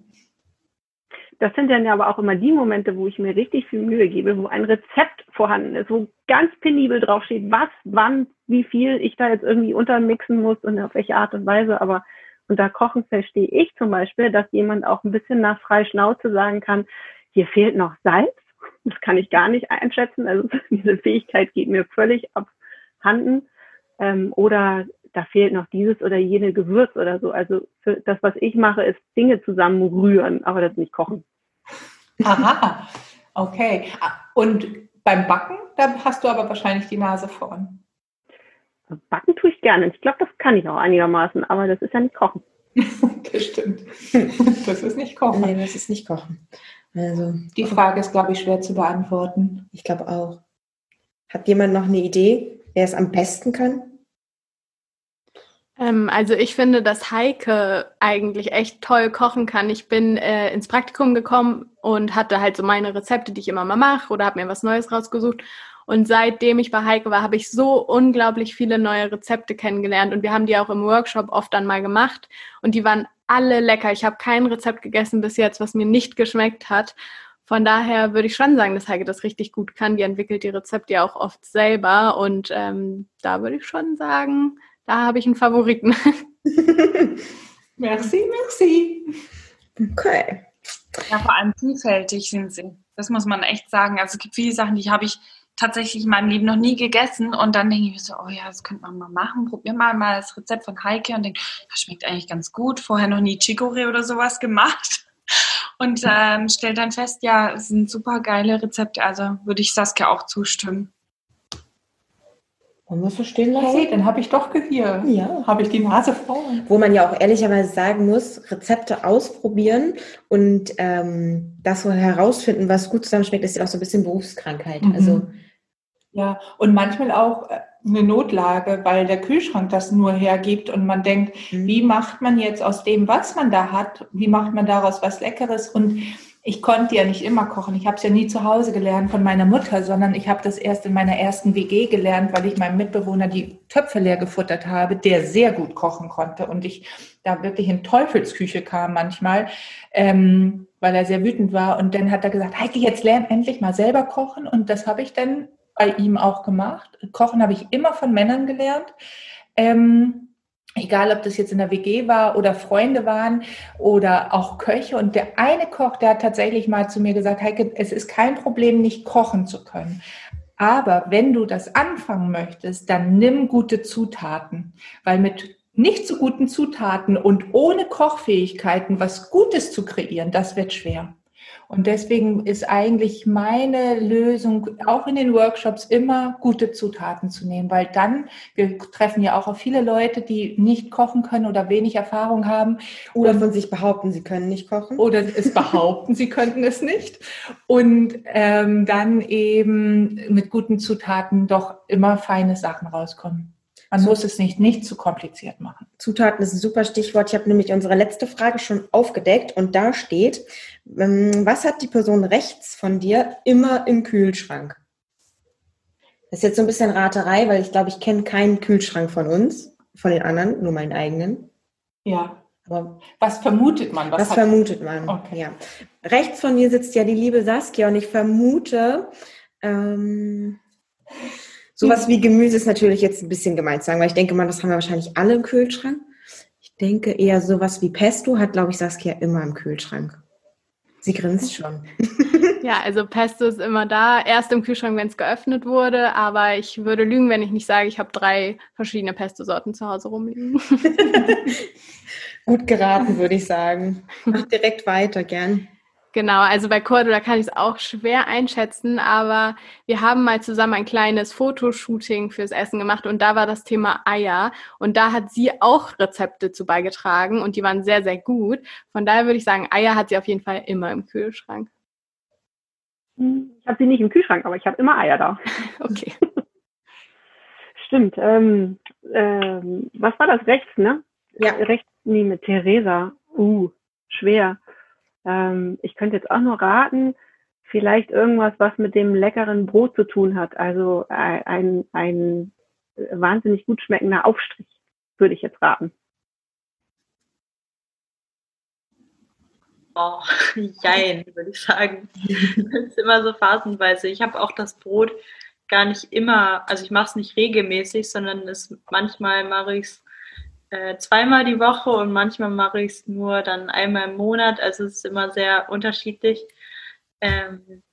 Das sind dann ja aber auch immer die Momente, wo ich mir richtig viel Mühe gebe, wo ein Rezept vorhanden ist, wo ganz penibel draufsteht, was, wann, wie viel ich da jetzt irgendwie untermixen muss und auf welche Art und Weise. Aber unter Kochen verstehe ich zum Beispiel, dass jemand auch ein bisschen nach frei Schnauze sagen kann, hier fehlt noch Salz das kann ich gar nicht einschätzen. Also diese Fähigkeit geht mir völlig abhanden. Ähm, oder da fehlt noch dieses oder jene Gewürz oder so. Also für das, was ich mache, ist Dinge zusammenrühren, aber das nicht kochen. Aha, okay. Und beim Backen, da hast du aber wahrscheinlich die Nase vorn. Backen tue ich gerne. Ich glaube, das kann ich auch einigermaßen, aber das ist ja nicht Kochen. das stimmt. Das ist nicht Kochen. Nee, das ist nicht Kochen. Also, die Frage ist, glaube ich, schwer zu beantworten. Ich glaube auch. Hat jemand noch eine Idee, wer es am besten kann? Ähm, also ich finde, dass Heike eigentlich echt toll kochen kann. Ich bin äh, ins Praktikum gekommen und hatte halt so meine Rezepte, die ich immer mal mache oder habe mir was Neues rausgesucht. Und seitdem ich bei Heike war, habe ich so unglaublich viele neue Rezepte kennengelernt. Und wir haben die auch im Workshop oft dann mal gemacht. Und die waren alle lecker. Ich habe kein Rezept gegessen bis jetzt, was mir nicht geschmeckt hat. Von daher würde ich schon sagen, dass Heike das richtig gut kann. Die entwickelt die Rezepte ja auch oft selber. Und ähm, da würde ich schon sagen, da habe ich einen Favoriten. merci, merci. Okay. Ja, vor allem vielfältig sind sie. Das muss man echt sagen. Also es gibt viele Sachen, die habe ich tatsächlich in meinem Leben noch nie gegessen und dann denke ich mir so, oh ja, das könnte man mal machen. Probier mal mal das Rezept von Heike und denke, das schmeckt eigentlich ganz gut. Vorher noch nie Chicorée oder sowas gemacht und ähm, stell dann fest, ja, es sind super geile Rezepte. Also würde ich Saskia auch zustimmen. Wollen wir so stehen lassen? Hey, dann habe ich doch hier, ja. habe ich die Nase voll. Wo man ja auch ehrlicherweise sagen muss, Rezepte ausprobieren und ähm, das so herausfinden, was gut zusammenschmeckt, ist ja auch so ein bisschen Berufskrankheit. Mhm. Also ja, und manchmal auch äh, eine Notlage, weil der Kühlschrank das nur hergibt und man denkt, mhm. wie macht man jetzt aus dem, was man da hat, wie macht man daraus was Leckeres? Und ich konnte ja nicht immer kochen. Ich habe es ja nie zu Hause gelernt von meiner Mutter, sondern ich habe das erst in meiner ersten WG gelernt, weil ich meinem Mitbewohner die Töpfe leer gefuttert habe, der sehr gut kochen konnte und ich da wirklich in Teufelsküche kam manchmal, ähm, weil er sehr wütend war. Und dann hat er gesagt, Heike, jetzt lern endlich mal selber kochen. Und das habe ich dann bei ihm auch gemacht. Kochen habe ich immer von Männern gelernt. Ähm, egal ob das jetzt in der WG war oder Freunde waren oder auch Köche. Und der eine Koch, der hat tatsächlich mal zu mir gesagt, Heike, es ist kein Problem, nicht kochen zu können. Aber wenn du das anfangen möchtest, dann nimm gute Zutaten, weil mit nicht so guten Zutaten und ohne Kochfähigkeiten was Gutes zu kreieren, das wird schwer. Und deswegen ist eigentlich meine Lösung, auch in den Workshops, immer gute Zutaten zu nehmen, weil dann, wir treffen ja auch auf viele Leute, die nicht kochen können oder wenig Erfahrung haben. Oder von sich behaupten, sie können nicht kochen. Oder es behaupten, sie könnten es nicht. Und ähm, dann eben mit guten Zutaten doch immer feine Sachen rauskommen. Man muss es nicht, nicht zu kompliziert machen. Zutaten ist ein super Stichwort. Ich habe nämlich unsere letzte Frage schon aufgedeckt und da steht, ähm, was hat die Person rechts von dir immer im Kühlschrank? Das ist jetzt so ein bisschen Raterei, weil ich glaube, ich kenne keinen Kühlschrank von uns, von den anderen, nur meinen eigenen. Ja. Aber was vermutet man? Was, was vermutet man? Okay. Ja. Rechts von mir sitzt ja die liebe Saskia und ich vermute, ähm, sowas wie Gemüse ist natürlich jetzt ein bisschen gemeint zu sagen, weil ich denke mal, das haben wir wahrscheinlich alle im Kühlschrank. Ich denke eher sowas wie Pesto hat, glaube ich, Saskia immer im Kühlschrank. Sie grinst schon. Ja, also Pesto ist immer da. Erst im Kühlschrank, wenn es geöffnet wurde, aber ich würde lügen, wenn ich nicht sage, ich habe drei verschiedene Pesto-Sorten zu Hause rumliegen. Gut geraten, würde ich sagen. Mach direkt weiter, gern. Genau, also bei Cordo, da kann ich es auch schwer einschätzen, aber wir haben mal zusammen ein kleines Fotoshooting fürs Essen gemacht und da war das Thema Eier und da hat sie auch Rezepte zu beigetragen und die waren sehr, sehr gut. Von daher würde ich sagen, Eier hat sie auf jeden Fall immer im Kühlschrank. Ich habe sie nicht im Kühlschrank, aber ich habe immer Eier da. Okay. Stimmt. Ähm, ähm, was war das rechts, ne? Ja. Rechts, nee, mit Theresa. Uh, schwer. Ähm, ich könnte jetzt auch nur raten, vielleicht irgendwas, was mit dem leckeren Brot zu tun hat. Also ein, ein wahnsinnig gut schmeckender Aufstrich, würde ich jetzt raten. Oh, jein, würde ich sagen. Das ist immer so phasenweise. Ich habe auch das Brot gar nicht immer, also ich mache es nicht regelmäßig, sondern es, manchmal mache ich es äh, zweimal die Woche und manchmal mache ich es nur dann einmal im Monat. Also es ist immer sehr unterschiedlich. Ähm,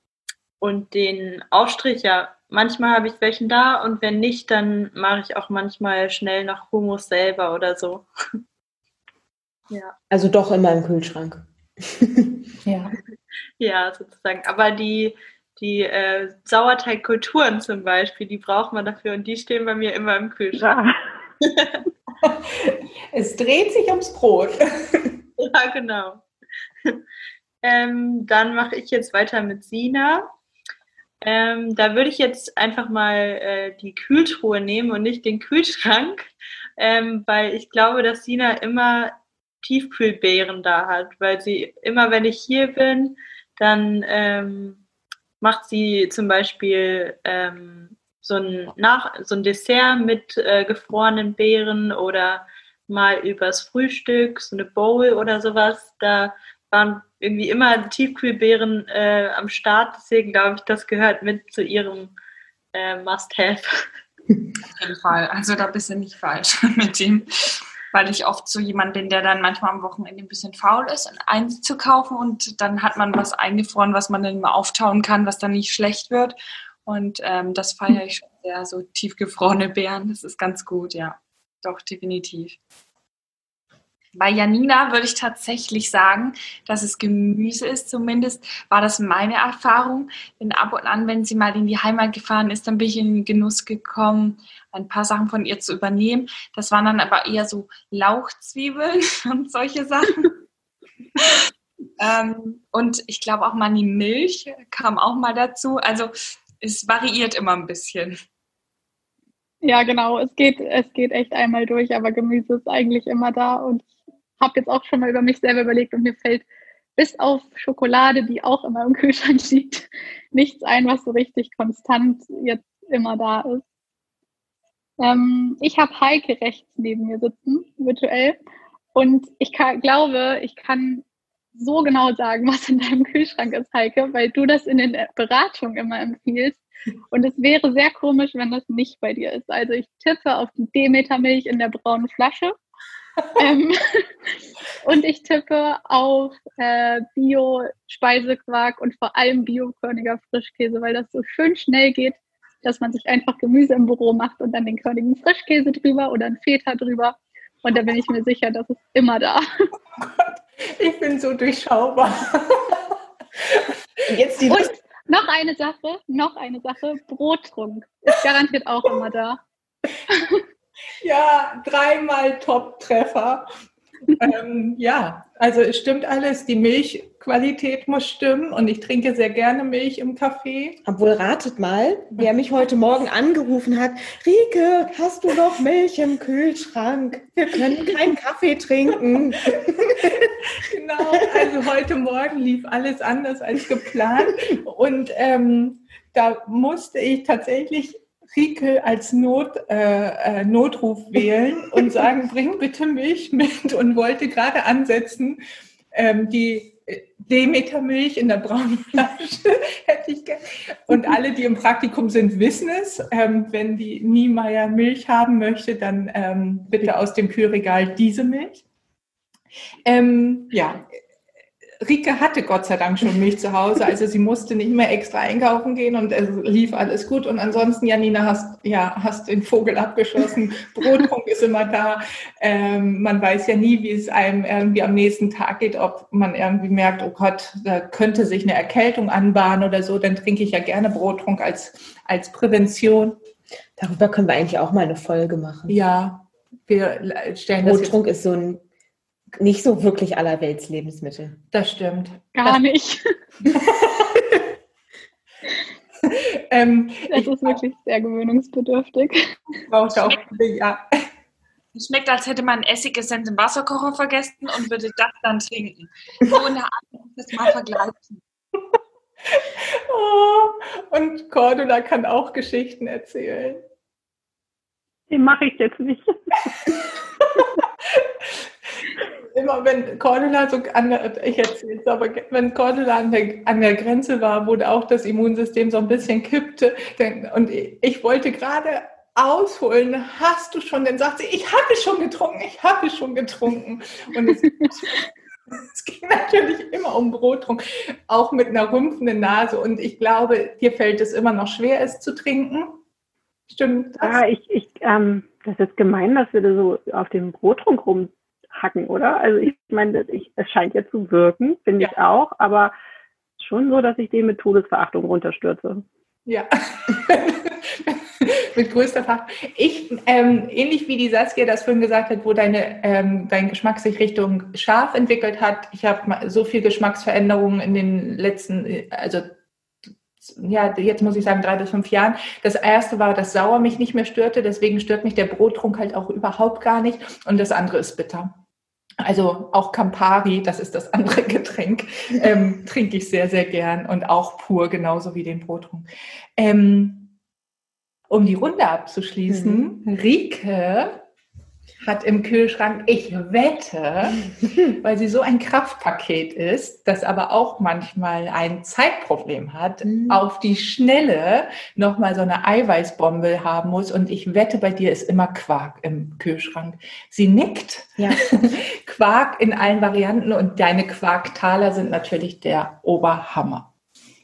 und den Aufstrich, ja, manchmal habe ich welchen da und wenn nicht, dann mache ich auch manchmal schnell noch Hummus selber oder so. ja. Also doch immer im Kühlschrank. ja. Ja, sozusagen. Aber die, die äh, Sauerteigkulturen zum Beispiel, die braucht man dafür und die stehen bei mir immer im Kühlschrank. Ja. es dreht sich ums Brot. ja, genau. Ähm, dann mache ich jetzt weiter mit Sina. Ähm, da würde ich jetzt einfach mal äh, die Kühltruhe nehmen und nicht den Kühlschrank, ähm, weil ich glaube, dass Sina immer Tiefkühlbeeren da hat, weil sie immer, wenn ich hier bin, dann ähm, macht sie zum Beispiel ähm, so ein, Nach so ein Dessert mit äh, gefrorenen Beeren oder mal übers Frühstück, so eine Bowl oder sowas. Da waren irgendwie immer Tiefkühlbeeren äh, am Start. Deswegen glaube ich, das gehört mit zu ihrem äh, Must-Have. Auf jeden Fall. Also da bist du nicht falsch mit dem, weil ich oft so jemand bin, der dann manchmal am Wochenende ein bisschen faul ist, eins zu kaufen und dann hat man was eingefroren, was man dann immer auftauen kann, was dann nicht schlecht wird. Und ähm, das feiere ich schon sehr, so tiefgefrorene Beeren. Das ist ganz gut, ja. Doch, definitiv. Bei Janina würde ich tatsächlich sagen, dass es Gemüse ist. Zumindest war das meine Erfahrung. Denn ab und an, wenn sie mal in die Heimat gefahren ist, dann bin ich in den Genuss gekommen, ein paar Sachen von ihr zu übernehmen. Das waren dann aber eher so Lauchzwiebeln und solche Sachen. ähm, und ich glaube auch mal die Milch kam auch mal dazu. Also es variiert immer ein bisschen. Ja, genau. Es geht, es geht echt einmal durch, aber Gemüse ist eigentlich immer da. Und ich habe jetzt auch schon mal über mich selber überlegt und mir fällt bis auf Schokolade, die auch immer im Kühlschrank liegt, nichts ein, was so richtig konstant jetzt immer da ist. Ähm, ich habe Heike rechts neben mir sitzen, virtuell. Und ich kann, glaube, ich kann so genau sagen, was in deinem Kühlschrank ist, Heike, weil du das in den Beratungen immer empfiehlst. Und es wäre sehr komisch, wenn das nicht bei dir ist. Also ich tippe auf die Demeter-Milch in der braunen Flasche. ähm, und ich tippe auf äh, Bio-Speisequark und vor allem Bio-körniger Frischkäse, weil das so schön schnell geht, dass man sich einfach Gemüse im Büro macht und dann den körnigen Frischkäse drüber oder ein Feta drüber. Und da bin ich mir sicher, das ist immer da. Oh ich bin so durchschaubar. Jetzt die und noch eine Sache, noch eine Sache, Brottrunk ist garantiert auch immer da. Ja, dreimal Top-Treffer. Ähm, ja, also es stimmt alles. Die Milchqualität muss stimmen und ich trinke sehr gerne Milch im Kaffee. Obwohl, ratet mal, wer mich heute Morgen angerufen hat. Rike, hast du noch Milch im Kühlschrank? Wir können keinen Kaffee trinken. genau, also heute Morgen lief alles anders als geplant und ähm, da musste ich tatsächlich Rieke als Not, äh, äh, Notruf wählen und sagen, bring bitte Milch mit und wollte gerade ansetzen, ähm, die äh, Demeter-Milch in der braunen Flasche hätte ich gerne. Und alle, die im Praktikum sind, wissen es. Ähm, wenn die Niemeyer Milch haben möchte, dann ähm, bitte aus dem Kühlregal diese Milch. Ähm, ja, Rike hatte Gott sei Dank schon Milch zu Hause, also sie musste nicht mehr extra einkaufen gehen und es lief alles gut. Und ansonsten, Janina, hast ja hast den Vogel abgeschossen, Brottrunk ist immer da. Ähm, man weiß ja nie, wie es einem irgendwie am nächsten Tag geht, ob man irgendwie merkt, oh Gott, da könnte sich eine Erkältung anbahnen oder so. Dann trinke ich ja gerne Brottrunk als als Prävention. Darüber können wir eigentlich auch mal eine Folge machen. Ja, wir stellen Brottrunk ist so ein nicht so wirklich allerwelts Lebensmittel. Das stimmt. Gar das nicht. ähm, das ist wirklich sehr gewöhnungsbedürftig. Braucht auch ja. Es schmeckt, als hätte man Essigessenz im Wasserkocher vergessen und würde das dann trinken. So in der Art, das mal vergleichen. Oh, und Cordula kann auch Geschichten erzählen. Die mache ich jetzt nicht. immer wenn Cordula so an der, ich erzähle aber wenn Cordula an der, an der Grenze war, wo auch das Immunsystem so ein bisschen kippte, denn, und ich, ich wollte gerade ausholen, hast du schon, dann sagt sie, ich habe schon getrunken, ich habe schon getrunken. Und es, es ging natürlich immer um Brottrunk, auch mit einer rümpfenden Nase. Und ich glaube, dir fällt es immer noch schwer, es zu trinken. Stimmt das? Ja, ich, ich ähm, das ist gemein, dass wir da so auf dem Brottrunk rum hacken, oder? Also ich meine, ich, es scheint ja zu wirken, finde ja. ich auch, aber schon so, dass ich den mit Todesverachtung runterstürze. Ja, mit größter Verachtung. Ich, ähm, ähnlich wie die Saskia das vorhin gesagt hat, wo deine, ähm, dein Geschmack sich Richtung scharf entwickelt hat. Ich habe so viel Geschmacksveränderungen in den letzten, also ja, jetzt muss ich sagen, drei bis fünf Jahren. Das erste war, dass Sauer mich nicht mehr störte, deswegen stört mich der Brottrunk halt auch überhaupt gar nicht. Und das andere ist bitter. Also auch Campari, das ist das andere Getränk, ähm, trinke ich sehr, sehr gern und auch pur, genauso wie den Brottrunk. Ähm, um die Runde abzuschließen, mhm. Rike hat im Kühlschrank, ich wette, weil sie so ein Kraftpaket ist, das aber auch manchmal ein Zeitproblem hat, mhm. auf die Schnelle nochmal so eine Eiweißbombe haben muss. Und ich wette, bei dir ist immer Quark im Kühlschrank. Sie nickt. Ja. Quark in allen Varianten und deine Quarktaler sind natürlich der Oberhammer.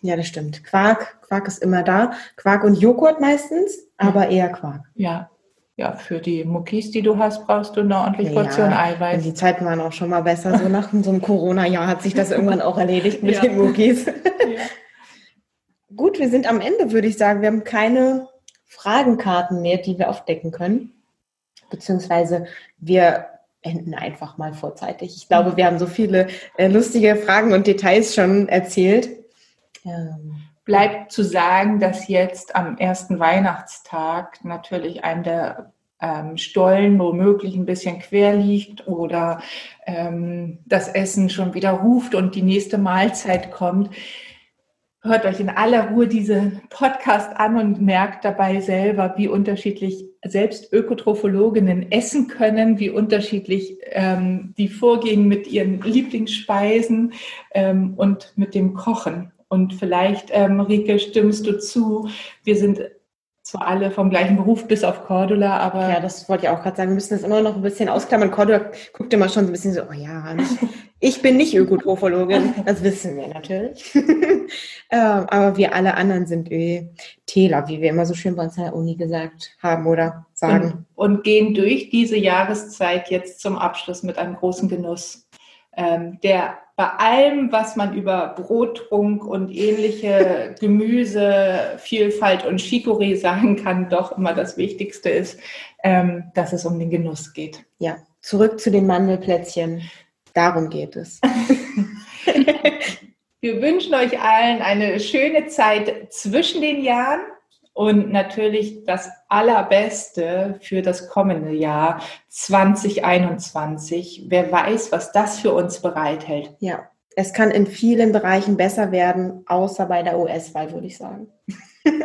Ja, das stimmt. Quark, Quark ist immer da. Quark und Joghurt meistens, aber eher Quark. Ja, ja, für die Muckis, die du hast, brauchst du eine ordentliche Portion ja, Eiweiß. Die Zeiten waren auch schon mal besser. So nach so einem Corona-Jahr hat sich das irgendwann auch erledigt mit ja. den Muckis. Ja. Gut, wir sind am Ende, würde ich sagen. Wir haben keine Fragenkarten mehr, die wir aufdecken können. Beziehungsweise wir enden einfach mal vorzeitig. Ich glaube, wir haben so viele äh, lustige Fragen und Details schon erzählt. Ähm, bleibt zu sagen, dass jetzt am ersten Weihnachtstag natürlich einem der ähm, Stollen womöglich ein bisschen quer liegt oder ähm, das Essen schon wieder ruft und die nächste Mahlzeit kommt. Hört euch in aller Ruhe diesen Podcast an und merkt dabei selber, wie unterschiedlich selbst Ökotrophologinnen essen können, wie unterschiedlich ähm, die vorgehen mit ihren Lieblingsspeisen ähm, und mit dem Kochen. Und vielleicht, ähm, Rike, stimmst du zu, wir sind zwar alle vom gleichen Beruf, bis auf Cordula, aber... Ja, das wollte ich auch gerade sagen. Wir müssen das immer noch ein bisschen ausklammern. Cordula guckt immer schon so ein bisschen so, oh ja, ich bin nicht Ökotrophologin, das wissen wir natürlich. Ähm, aber wir alle anderen sind Täler, wie wir immer so schön bei uns in der Uni gesagt haben oder sagen. Und, und gehen durch diese Jahreszeit jetzt zum Abschluss mit einem großen Genuss, ähm, der bei allem, was man über Brottrunk und ähnliche Gemüsevielfalt und Chicorée sagen kann, doch immer das Wichtigste ist, ähm, dass es um den Genuss geht. Ja, zurück zu den Mandelplätzchen. Darum geht es. Wir wünschen euch allen eine schöne Zeit zwischen den Jahren und natürlich das Allerbeste für das kommende Jahr 2021. Wer weiß, was das für uns bereithält. Ja, es kann in vielen Bereichen besser werden, außer bei der US-Wahl, würde ich sagen.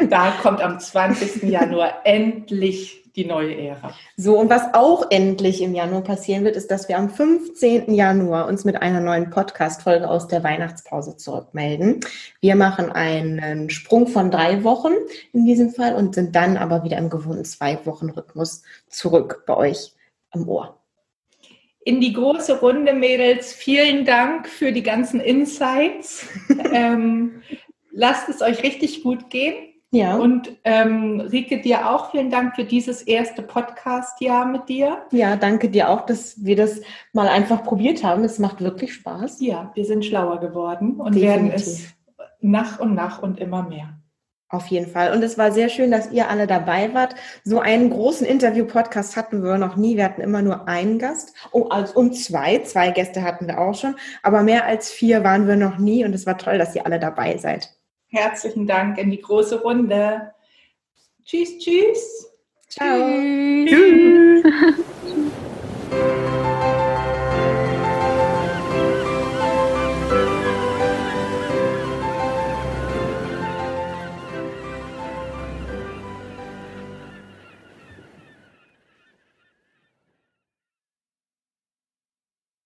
Da kommt am 20. Januar endlich die neue Ära. So, und was auch endlich im Januar passieren wird, ist, dass wir am 15. Januar uns mit einer neuen Podcast-Folge aus der Weihnachtspause zurückmelden. Wir machen einen Sprung von drei Wochen in diesem Fall und sind dann aber wieder im gewohnten Zwei-Wochen-Rhythmus zurück bei euch am Ohr. In die große Runde, Mädels, vielen Dank für die ganzen Insights. ähm, lasst es euch richtig gut gehen. Ja. Und ähm, Rike, dir auch vielen Dank für dieses erste Podcast-Jahr mit dir. Ja, danke dir auch, dass wir das mal einfach probiert haben. Es macht wirklich Spaß. Ja, wir sind schlauer geworden und Definitiv. werden es nach und nach und immer mehr. Auf jeden Fall. Und es war sehr schön, dass ihr alle dabei wart. So einen großen Interview-Podcast hatten wir noch nie. Wir hatten immer nur einen Gast. Oh, also und zwei. Zwei Gäste hatten wir auch schon. Aber mehr als vier waren wir noch nie. Und es war toll, dass ihr alle dabei seid. Herzlichen Dank in die große Runde. Tschüss, tschüss. Ciao. Tschüss. tschüss.